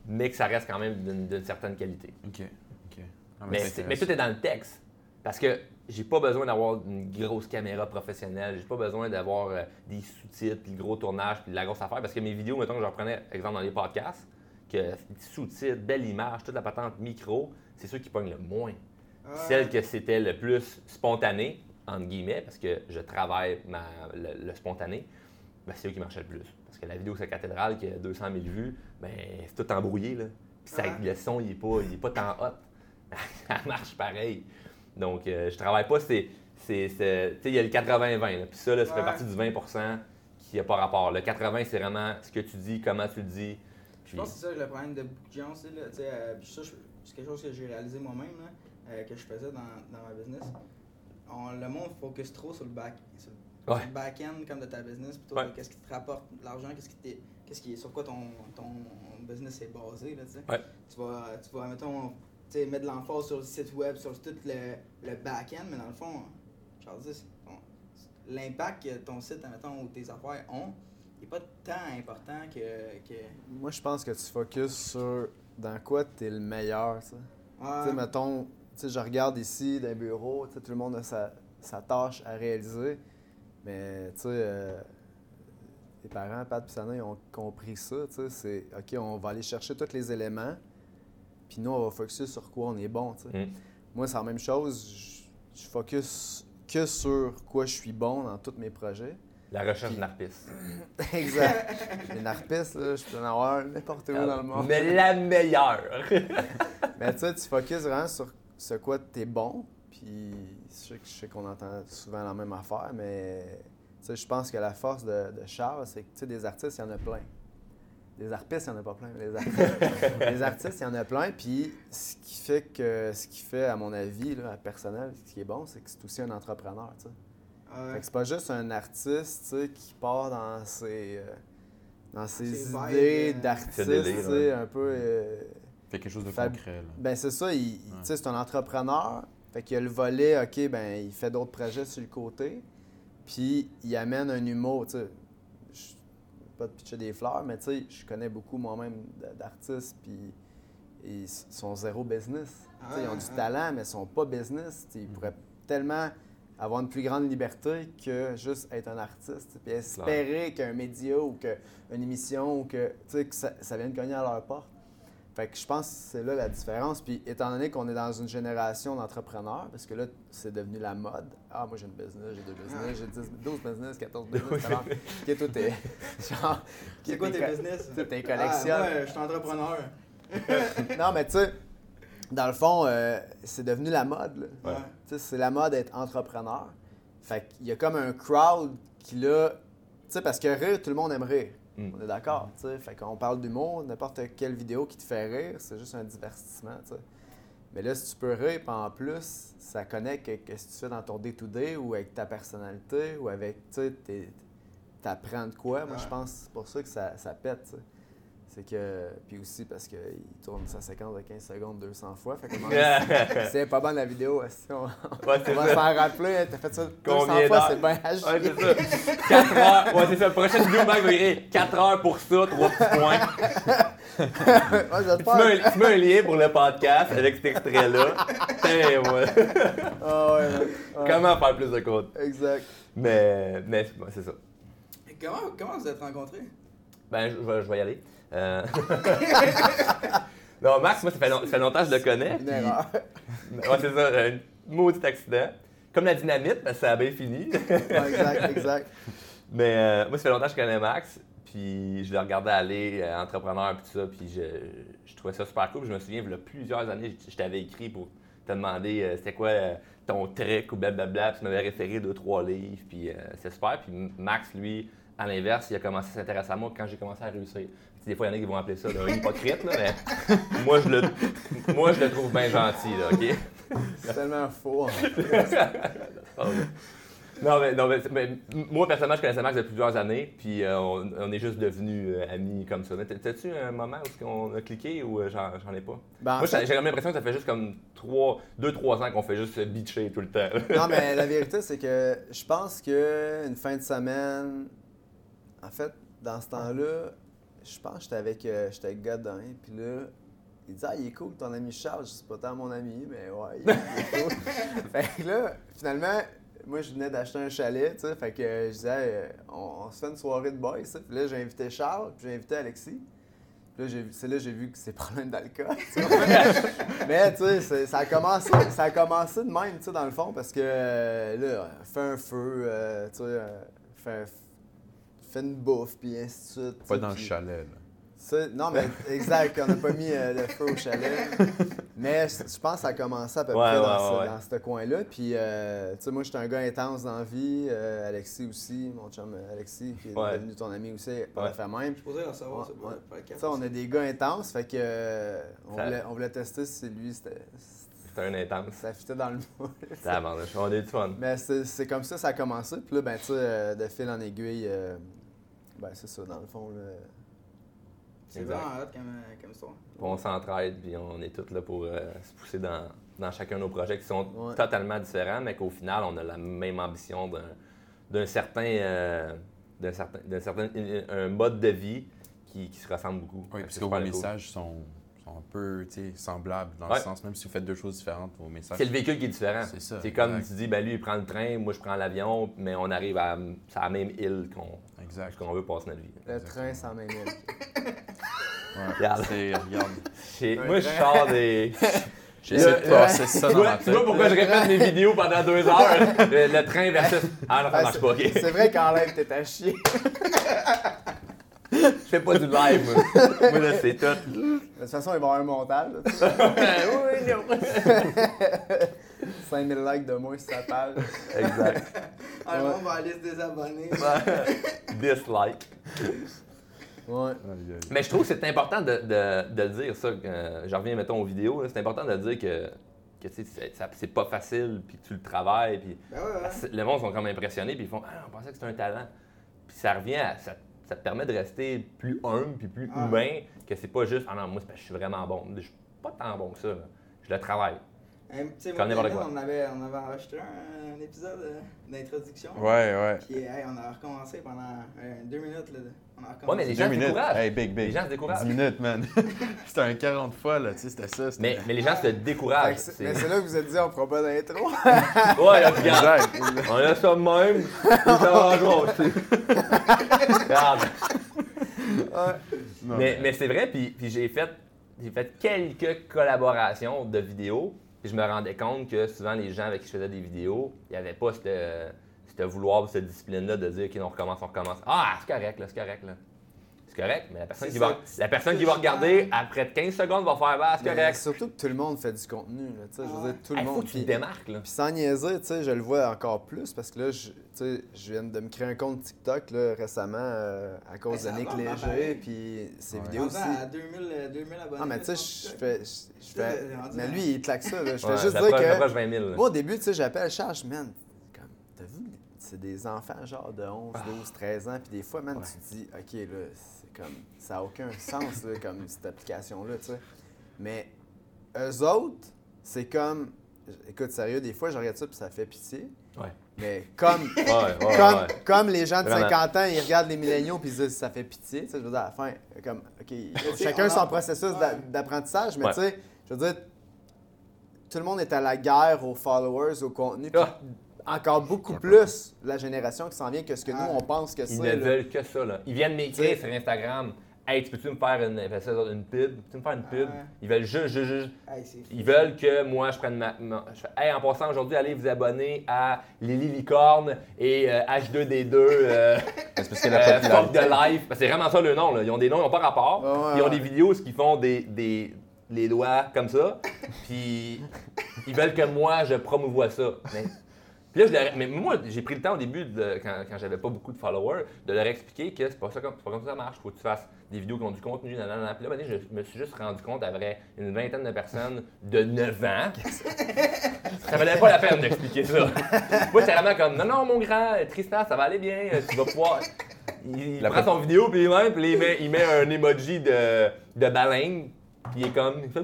mais que ça reste quand même d'une certaine qualité. OK. OK. Ah, Mais, mais intéressant. tout est dans le texte. Parce que j'ai pas besoin d'avoir une grosse caméra professionnelle, j'ai pas besoin d'avoir euh, des sous-titres, puis le gros tournage, puis de la grosse affaire. Parce que mes vidéos, mettons que je reprenais, exemple, dans les podcasts, que sous-titres, belle image, toute la patente micro, c'est ceux qui pognent le moins. Ah, Celle que c'était le plus spontané, entre guillemets, parce que je travaille ma- le, le spontané, ben, c'est eux qui marchaient le plus. Parce que la vidéo sur la cathédrale qui a 200 000 vues, ben, c'est tout embrouillé. Là. Puis ça- Ah. le son, il n'est pas, il est pas tant hot. (laughs) ça marche pareil. Donc, euh, je travaille pas, c'est. c'est- c'est- Tu sais, il y a le 80-20. là. Puis ça, là, ça fait partie du 20 qui n'a pas rapport. Le 80, c'est vraiment ce que tu dis, comment tu le dis. Je pense que c'est ça le problème de beaucoup de gens aussi. Là, euh, ça, c'est quelque chose que j'ai réalisé moi-même, euh, que je faisais dans, dans ma business. On- le monde focus trop sur le back, sur, le- Ouais. sur le back-end comme de ta business, plutôt Ouais. que qu'est-ce qui te rapporte de l'argent, qu'est-ce qui, t'est- qu'est-ce qui est, sur quoi ton, ton business est basé. Là, tu sais. Ouais. Tu vas, tu vas mettons, tu sais, mettre de l'emphase sur le site web, sur tout le, le back-end, mais dans le fond, l'impact que ton site, mettons, ou tes affaires ont, n'est pas tant important que. que Moi, je pense que tu focuses sur dans quoi tu es le meilleur. tu sais, mettons, tu sais, je regarde ici d'un bureau, tu sais, tout le monde a sa, sa tâche à réaliser. Mais, tu sais, euh, les parents, Pat et Sana, ils ont compris ça. tu sais, C'est OK, on va aller chercher tous les éléments, puis nous, on va focuser sur quoi on est bon. tu sais. Mm. Moi, c'est la même chose. Je, je focus que sur quoi je suis bon dans tous mes projets. La recherche narpiste. (laughs) exact. Les narpistes, là, je peux en avoir n'importe où dans le monde. Mais la meilleure! (laughs) Mais tu sais, tu focuses vraiment sur ce quoi tu es bon. Puis je sais, qu'on entend souvent la même affaire, mais tu sais, je pense que la force de, de Charles, c'est que tu sais, des artistes, il y en a plein. Des artistes, il n'y en a pas plein, mais des artistes, (laughs) des artistes, il y en a plein. Puis ce qui fait que, ce qui fait, à mon avis, là, personnel, ce qui est bon, c'est que c'est aussi un entrepreneur. tu sais. Ouais. Fait que c'est pas juste un artiste tu sais, qui part dans ses, euh, dans ses idées euh, d'artiste, tu sais, un peu. euh, Fait quelque chose de Fab- concret. Là. ben c'est ça, il, il- tu sais, c'est un entrepreneur. Fait qu'il a le volet, OK, ben il fait d'autres projets sur le côté. Puis il amène un humour, tu sais. Pas de pitcher des fleurs, mais tu sais, je connais beaucoup moi-même d'artistes, puis ils sont zéro business. Tu sais, ils ont du Ah, ah. talent, mais ils sont pas business. Tu sais, Ils pourraient tellement avoir une plus grande liberté que juste être un artiste. Puis espérer qu'un média ou qu'une émission ou que, tu sais, que ça, ça vienne cogner à leur porte. Fait que je pense que c'est là la différence. Puis étant donné qu'on est dans une génération d'entrepreneurs, parce que là, c'est devenu la mode. Ah, moi j'ai une business, j'ai deux business, j'ai 10, 12 business, 14 (laughs) business. alors, toi, t'es. (laughs) Genre. C'est quoi t'es business? t'es Ah, collectionnes. moi, je suis entrepreneur. (laughs) non, mais tu sais, dans le fond, euh, c'est devenu la mode. là. Ouais. C'est la mode d'être entrepreneur. Fait qu'il y a comme un crowd qui là. Tu sais, parce que rire, tout le monde aime rire. Mm. On est d'accord, tu sais. Fait qu'on parle d'humour, n'importe quelle vidéo qui te fait rire, c'est juste un divertissement, tu sais. Mais là, si tu peux rire, puis en plus, ça connecte avec ce que tu fais dans ton day-to-day ou avec ta personnalité ou avec, tu sais, t'apprends de quoi. Moi, je pense que c'est pour ça que ça, ça pète, tu sais. C'est que. Puis aussi parce qu'il tourne sa séquence de 15 secondes 200 fois. Fait que, (laughs) c'est pas bon la vidéo. qu'on- On, Ouais, c'est va se faire rappeler, t'as fait ça 200 Combien fois, d'heures? c'est bien à Ouais, c'est ça. 4 heures. Ouais, c'est ça. La prochaine vidéo, Mac va dire 4 heures pour ça, 3 petits points. (laughs) Ouais, Tu mets, un, tu mets un lien pour le podcast avec cet extrait-là. Putain, ouais. Ah ouais, ouais. Ouais. Comment faire plus de code? Exact. Mais, mais ouais, c'est ça. Et Comment, comment vous êtes rencontrés? Ben, je, je vais, je vais y aller. Euh... (laughs) non, Max, moi, ça fait, long- ça fait longtemps que je le connais. Une erreur. Ouais, c'est ça, un maudit accident. Comme la dynamite, parce que ça a bien fini. (laughs) Ouais, exact, exact. Mais euh, moi, ça fait longtemps que je connais Max, puis je le regardais aller, euh, entrepreneur, puis tout ça, puis je, je trouvais ça super cool. Je me souviens, il y a plusieurs années, je, je t'avais écrit pour te demander euh, c'était quoi euh, ton trick ou blablabla, puis tu m'avais référé deux, trois livres, puis euh, c'est super. Puis Max, lui, à l'inverse, il a commencé à s'intéresser à moi quand j'ai commencé à réussir. Des fois, il y en a qui vont appeler ça là, hypocrite, là, mais moi, je le, moi, je le trouve bien gentil, là, OK? C'est tellement faux. Ah. Non, mais, non, mais, mais moi, personnellement, je connaissais Max depuis plusieurs années, puis euh, on, on est juste devenus euh, amis comme ça. T'as-tu un moment où on a cliqué ou euh, j'en ai pas? Ben, en moi, j'ai comme l'impression que ça fait juste comme 2-3 ans qu'on fait juste se bitcher tout le temps. Non, mais la vérité, c'est que je pense que une fin de semaine, en fait, dans ce temps-là, je pense que j'étais avec, euh, j'étais avec Godin, puis là, il dit Ah, il est cool ton ami Charles. Je sais pas tant mon ami, mais ouais, il est, cool. (laughs) fait que là, finalement, moi, je venais d'acheter un chalet, tu sais, fait que je disais euh, on, on se fait une soirée de boys, ça. Puis là, j'ai invité Charles, puis j'ai invité Alexis. Puis là, j'ai vu- c'est là que j'ai vu que c'est problème d'alcool. (laughs) Mais tu sais, ça a commencé, ça a commencé de même, tu sais, dans le fond, parce que euh, là, fais un feu, euh, tu sais, fais, un- fais une bouffe, puis ainsi de suite. Pas dans le chalet. Là. ça, non, mais (laughs) exact, on n'a pas mis euh, le feu au chalet. Mais je pense que ça a commencé à peu Ouais, près ouais, dans, ce, ouais. dans ce coin-là. Puis, euh, tu sais, moi, j'étais un gars intense dans la vie. euh, Alexis aussi, mon chum Alexis, qui est Ouais. devenu ton ami aussi, par Ouais. la fait même. Je posé à savoir, cas. Tu sais, on est des gars intenses, fait que euh, on, Ça- voulait, on voulait tester si lui, c'était, C'était un intense. ça fitait dans le (laughs) moule. Ça on a eu du fun. Mais c'est, c'est comme ça que ça a commencé. Puis là, ben, tu sais, de fil en aiguille, euh, ben, c'est ça, dans le fond. Là, C'est vraiment hot comme, euh, comme histoire. On s'entraide, puis on est tous là pour euh, se pousser dans, dans chacun de nos projets qui sont Ouais. totalement différents, mais qu'au final, on a la même ambition d'un, d'un certain, euh, d'un certain, d'un certain un mode de vie qui, qui se ressemble beaucoup. Oui, parce que vos messages sont, sont un peu tu sais, semblables dans Ouais. le sens, même si vous faites deux choses différentes, vos messages. C'est le véhicule qui est différent. C'est ça, C'est comme exact. tu dis, ben lui, il prend le train, moi, je prends l'avion, mais on arrive à, à la même île qu'on, Exact. Parce qu'on veut passer notre vie. Le train 120 000. (laughs) Ouais. Regarde. C'est- regarde. Moi, je sors des. (laughs) J'essaie Le- de passer ça Tu dans vois, ma tu tête. vois pourquoi je répète mes vidéos pendant deux heures? (laughs) Le, le train versus. Ah non, ça Ah, marche c'est- pas, ok. C'est vrai qu'en live, t'es à chier. Je fais pas du live, moi. Moi, là, c'est tout. De toute façon, il va y avoir un montage. tu oui, non. 5000 likes de moins sur sa page. (laughs) Exact. (laughs) Ah, le monde va aller se désabonner. (laughs) Dislike. Ouais. Mais je trouve que c'est important de, de- de le dire, ça. euh, je reviens, mettons, aux vidéos. là, C'est important de dire que, que tu sais, c'est ça- c'est pas facile, puis que tu le travailles, puis Ben ouais, ouais. Le monde sont comme impressionnés, puis ils font Ah, on pensait que c'était un talent. Puis ça revient à. Ça, ça te permet de rester plus humble, puis plus Ah. humain, que c'est pas juste Ah non, moi, c'est parce que je suis vraiment bon. Je suis pas tant bon que ça. là. Je le travaille. Moi, Daniel, quoi. on avait, on avait enregistré un, un épisode euh, d'introduction. Ouais, ouais. Puis hey, on a recommencé pendant euh, deux minutes. Là. On a recommencé. Ouais, mais les gens Deux se minutes. découragent. Hey, big, big. Les gens se découragent. 10 minutes, man. (laughs) c'était un 40 fois, là. Tu sais, c'était ça. Mais, mais les gens se découragent. que c'est- C'est- Mais c'est là que vous êtes dit, on fera pas d'intro. (laughs) Ouais, là, regarde. On a ça de même. Ils. Regarde. Non, Mais, mais c'est vrai, puis, puis j'ai fait, j'ai fait quelques collaborations de vidéos, je me rendais compte que souvent les gens avec qui je faisais des vidéos, il n'y avait pas cette, cette vouloir, cette discipline-là de dire, OK, on recommence, on recommence. Ah, c'est correct, là, c'est correct, là. C'est correct, mais la personne, qui va, la personne qui va regarder, après 15 secondes, va faire, bah, c'est correct. surtout que tout le monde fait du contenu. Là, je veux dire, tout le Il faut monde. que tu te démarques, là. Puis sans niaiser, tu sais, je le vois encore plus parce que là, je, tu sais, je viens de me créer un compte TikTok là, récemment euh, à cause Mais de Nick Léger, puis ses Ouais. vidéos aussi. à 2000, euh, 2000 abonnés. Ah, mais tu sais, je fais. je- fais- Mais lui, il claque ça, là. Je Ouais, fais juste dire que. j'approche 20 000. là. Moi, au début, tu sais, j'appelle Charles, man, comme, t'as vu, c'est des enfants genre de 11, 12, 13 ans, puis des fois, man, Ouais. tu te dis, OK, là, c'est comme, ça n'a aucun sens, là, comme cette application-là, tu sais. Mais eux autres, c'est comme, écoute, sérieux, des fois, je regarde ça, puis ça fait pitié. Ouais. Mais comme, (laughs) Ouais, ouais, comme, ouais. comme les gens de Vraiment. 50 ans, ils regardent les milléniaux puis ils se disent ça fait pitié. Tu sais, je veux dire, à la fin, comme, chacun on son processus d'apprentissage, mais Ouais. tu sais, je veux dire, tout le monde est à la guerre aux followers, au contenu, Ah. Encore beaucoup plus la génération qui s'en vient que ce que nous, Ah. on pense que Ils c'est. ne là. veulent que ça, là. Ils viennent m'écrire sur Instagram. Hey, tu peux-tu me faire une, pub? Peux-tu me faire une pub? Ah. Ils veulent juste, juste, juste. Hey. Ils veulent que moi, je prenne ma. ma- je fais, hey, en passant aujourd'hui, allez vous abonner à Lily Licorne et euh, H2D2. euh, (laughs) C'est parce que la euh, Fuck de Life. C'est vraiment ça le nom. Là. Ils ont des noms, ils n'ont pas rapport. Ouais, ils ont ouais. des vidéos où ils font des, des, les doigts comme ça. (laughs) Puis ils veulent que moi, je promouvoie ça. Mais, puis là, je leur- mais moi, j'ai pris le temps au début, de, quand, quand j'avais pas beaucoup de followers, de leur expliquer que c'est pas, ça comme, pas comme ça que ça marche. Faut que tu fasses des vidéos qui ont du contenu. Nanana. Puis là, ben, je me suis juste rendu compte, après une vingtaine de personnes de 9 ans, (laughs) ça valait pas la peine d'expliquer ça. Moi, c'est vraiment comme, non, non, mon grand, Tristan, ça va aller bien, tu vas pouvoir. Il, il prend son vidéo, puis même, puis il met, il met un emoji de, de baleine, puis il est comme, il fait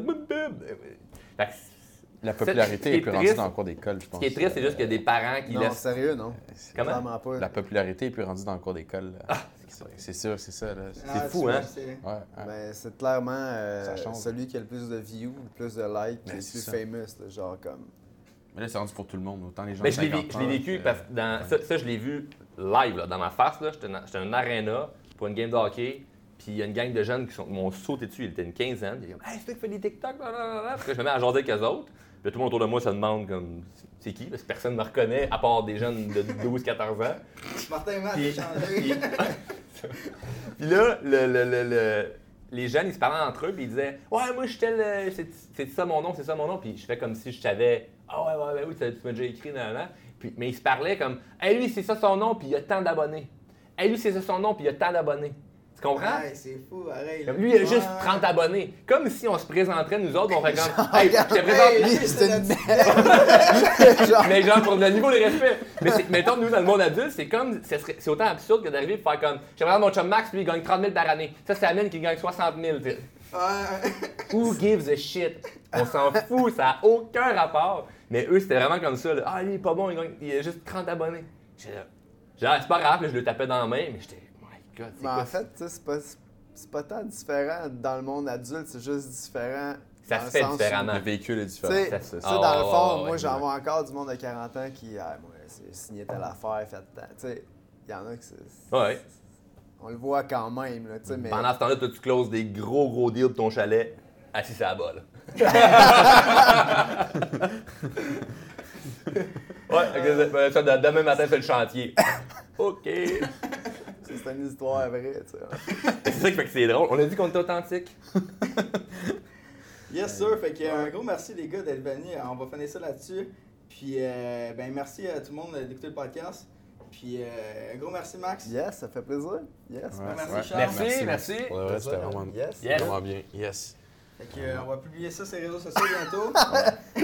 La Ce popularité qui est est plus rendue triste- dans le cours d'école, je Ce pense. qui est triste, c'est juste qu'il y a des parents qui Non, laissent. sérieux, non? Comment? Pas. La popularité est plus rendue dans le cours d'école. Ah, C'est sûr, c'est ça. Ah, fou, tu vois, hein? c'est- Ouais, ouais. Ben, c'est clairement euh, celui qui a le plus de views, le plus de likes, qui Ben, est le c'est plus ça. famous, là, genre comme. Mais là, c'est rendu pour tout le monde, autant les gens Mais je l'ai, 50 vé- je l'ai ans vécu que- parce que dans, ça, ça, je l'ai vu live là, dans ma face. Là. J'étais, dans, une arena pour une game de hockey. Puis il y a une gang de jeunes qui sont- m'ont sauté dessus. Ils étaient une quinzaine. Ils comme Hey, c'est toi qui fais des TikTok. blablabla. Puis là, je me mets à jaser avec eux autres. Puis tout le monde autour de moi se demande comme c'est qui? Parce que personne ne me reconnaît à part des jeunes de 12-14 ans. Martin Matt Puis- changé. (laughs) Puis là, le, le- le- le- les jeunes, ils se parlaient entre eux, puis ils disaient Ouais, moi, je suis tel. euh, C'est, ça mon nom, c'est ça mon nom. Puis je fais comme si je savais Ah, ouais, ouais, ouais, oui, tu m'as déjà écrit, nan, nan, nan. Puis, mais ils se parlaient comme Hey, lui, c'est ça son nom, puis il a tant d'abonnés. Hey, lui, c'est ça son nom, puis il a tant d'abonnés. Tu comprends? Ouais, c'est fou, pareil. Lui, il a juste Ouais. 30 abonnés. Comme si on se présenterait, nous autres, on fait comme Genre, Hey, je te présente. hey, Lui, c'est une merde! Genre, Mais genre, pour le niveau de respect. Mais mettons, nous, dans le monde adulte, c'est comme, c'est autant absurde que d'arriver et faire comme, j'aimerais mon chum Max, lui, il gagne 30 000 par année. Ça, c'est Amine qui gagne 60 000. tu sais. Ouais. Who gives a shit? On s'en fout, ça n'a aucun rapport. Mais eux, c'était vraiment comme ça. là. Ah, lui, il est pas bon, il, gagne- il a juste 30 abonnés. J'étais là, Genre, c'est pas grave, là, je le tapais dans la main, mais j'étais, god, c'est Mais quoi? en fait, tu sais, c'est pas, c'est pas tant différent dans le monde adulte, c'est juste différent. Ça dans se le fait différemment. Le véhicule est différent. Ça, tu ça, sais, ça. dans le ouais, fond, moi, j'en vois encore du monde de 40 ans qui, ah, moi, c'est signé telle affaire, fait tant. Tu sais, il y en a qui c'est. Ouais. on le voit quand même. Là, tu sais, mais... Pendant ce temps-là, toi, tu closes des gros, gros deals de ton chalet assis à la bas, (laughs) là. ouais, de- demain matin, c'est le chantier. (laughs) OK. C'est une histoire vraie. tu sais. (laughs) C'est ça qui fait que c'est drôle. On a dit qu'on était authentique. Yes, sir. Fait que, euh, un gros merci, les gars, d'être venus. On va finir ça là-dessus. Puis, euh, ben, merci à tout le monde d'écouter le podcast. Puis, euh, un gros merci, Max. Yes, ça fait plaisir. Yes. Ouais, merci, ouais. Charles. Merci, merci. Pour le vrai, c'était vraiment, Yes. Yes. vraiment bien. Yes. Fait que, euh, on va publier ça sur les réseaux sociaux bientôt. (laughs)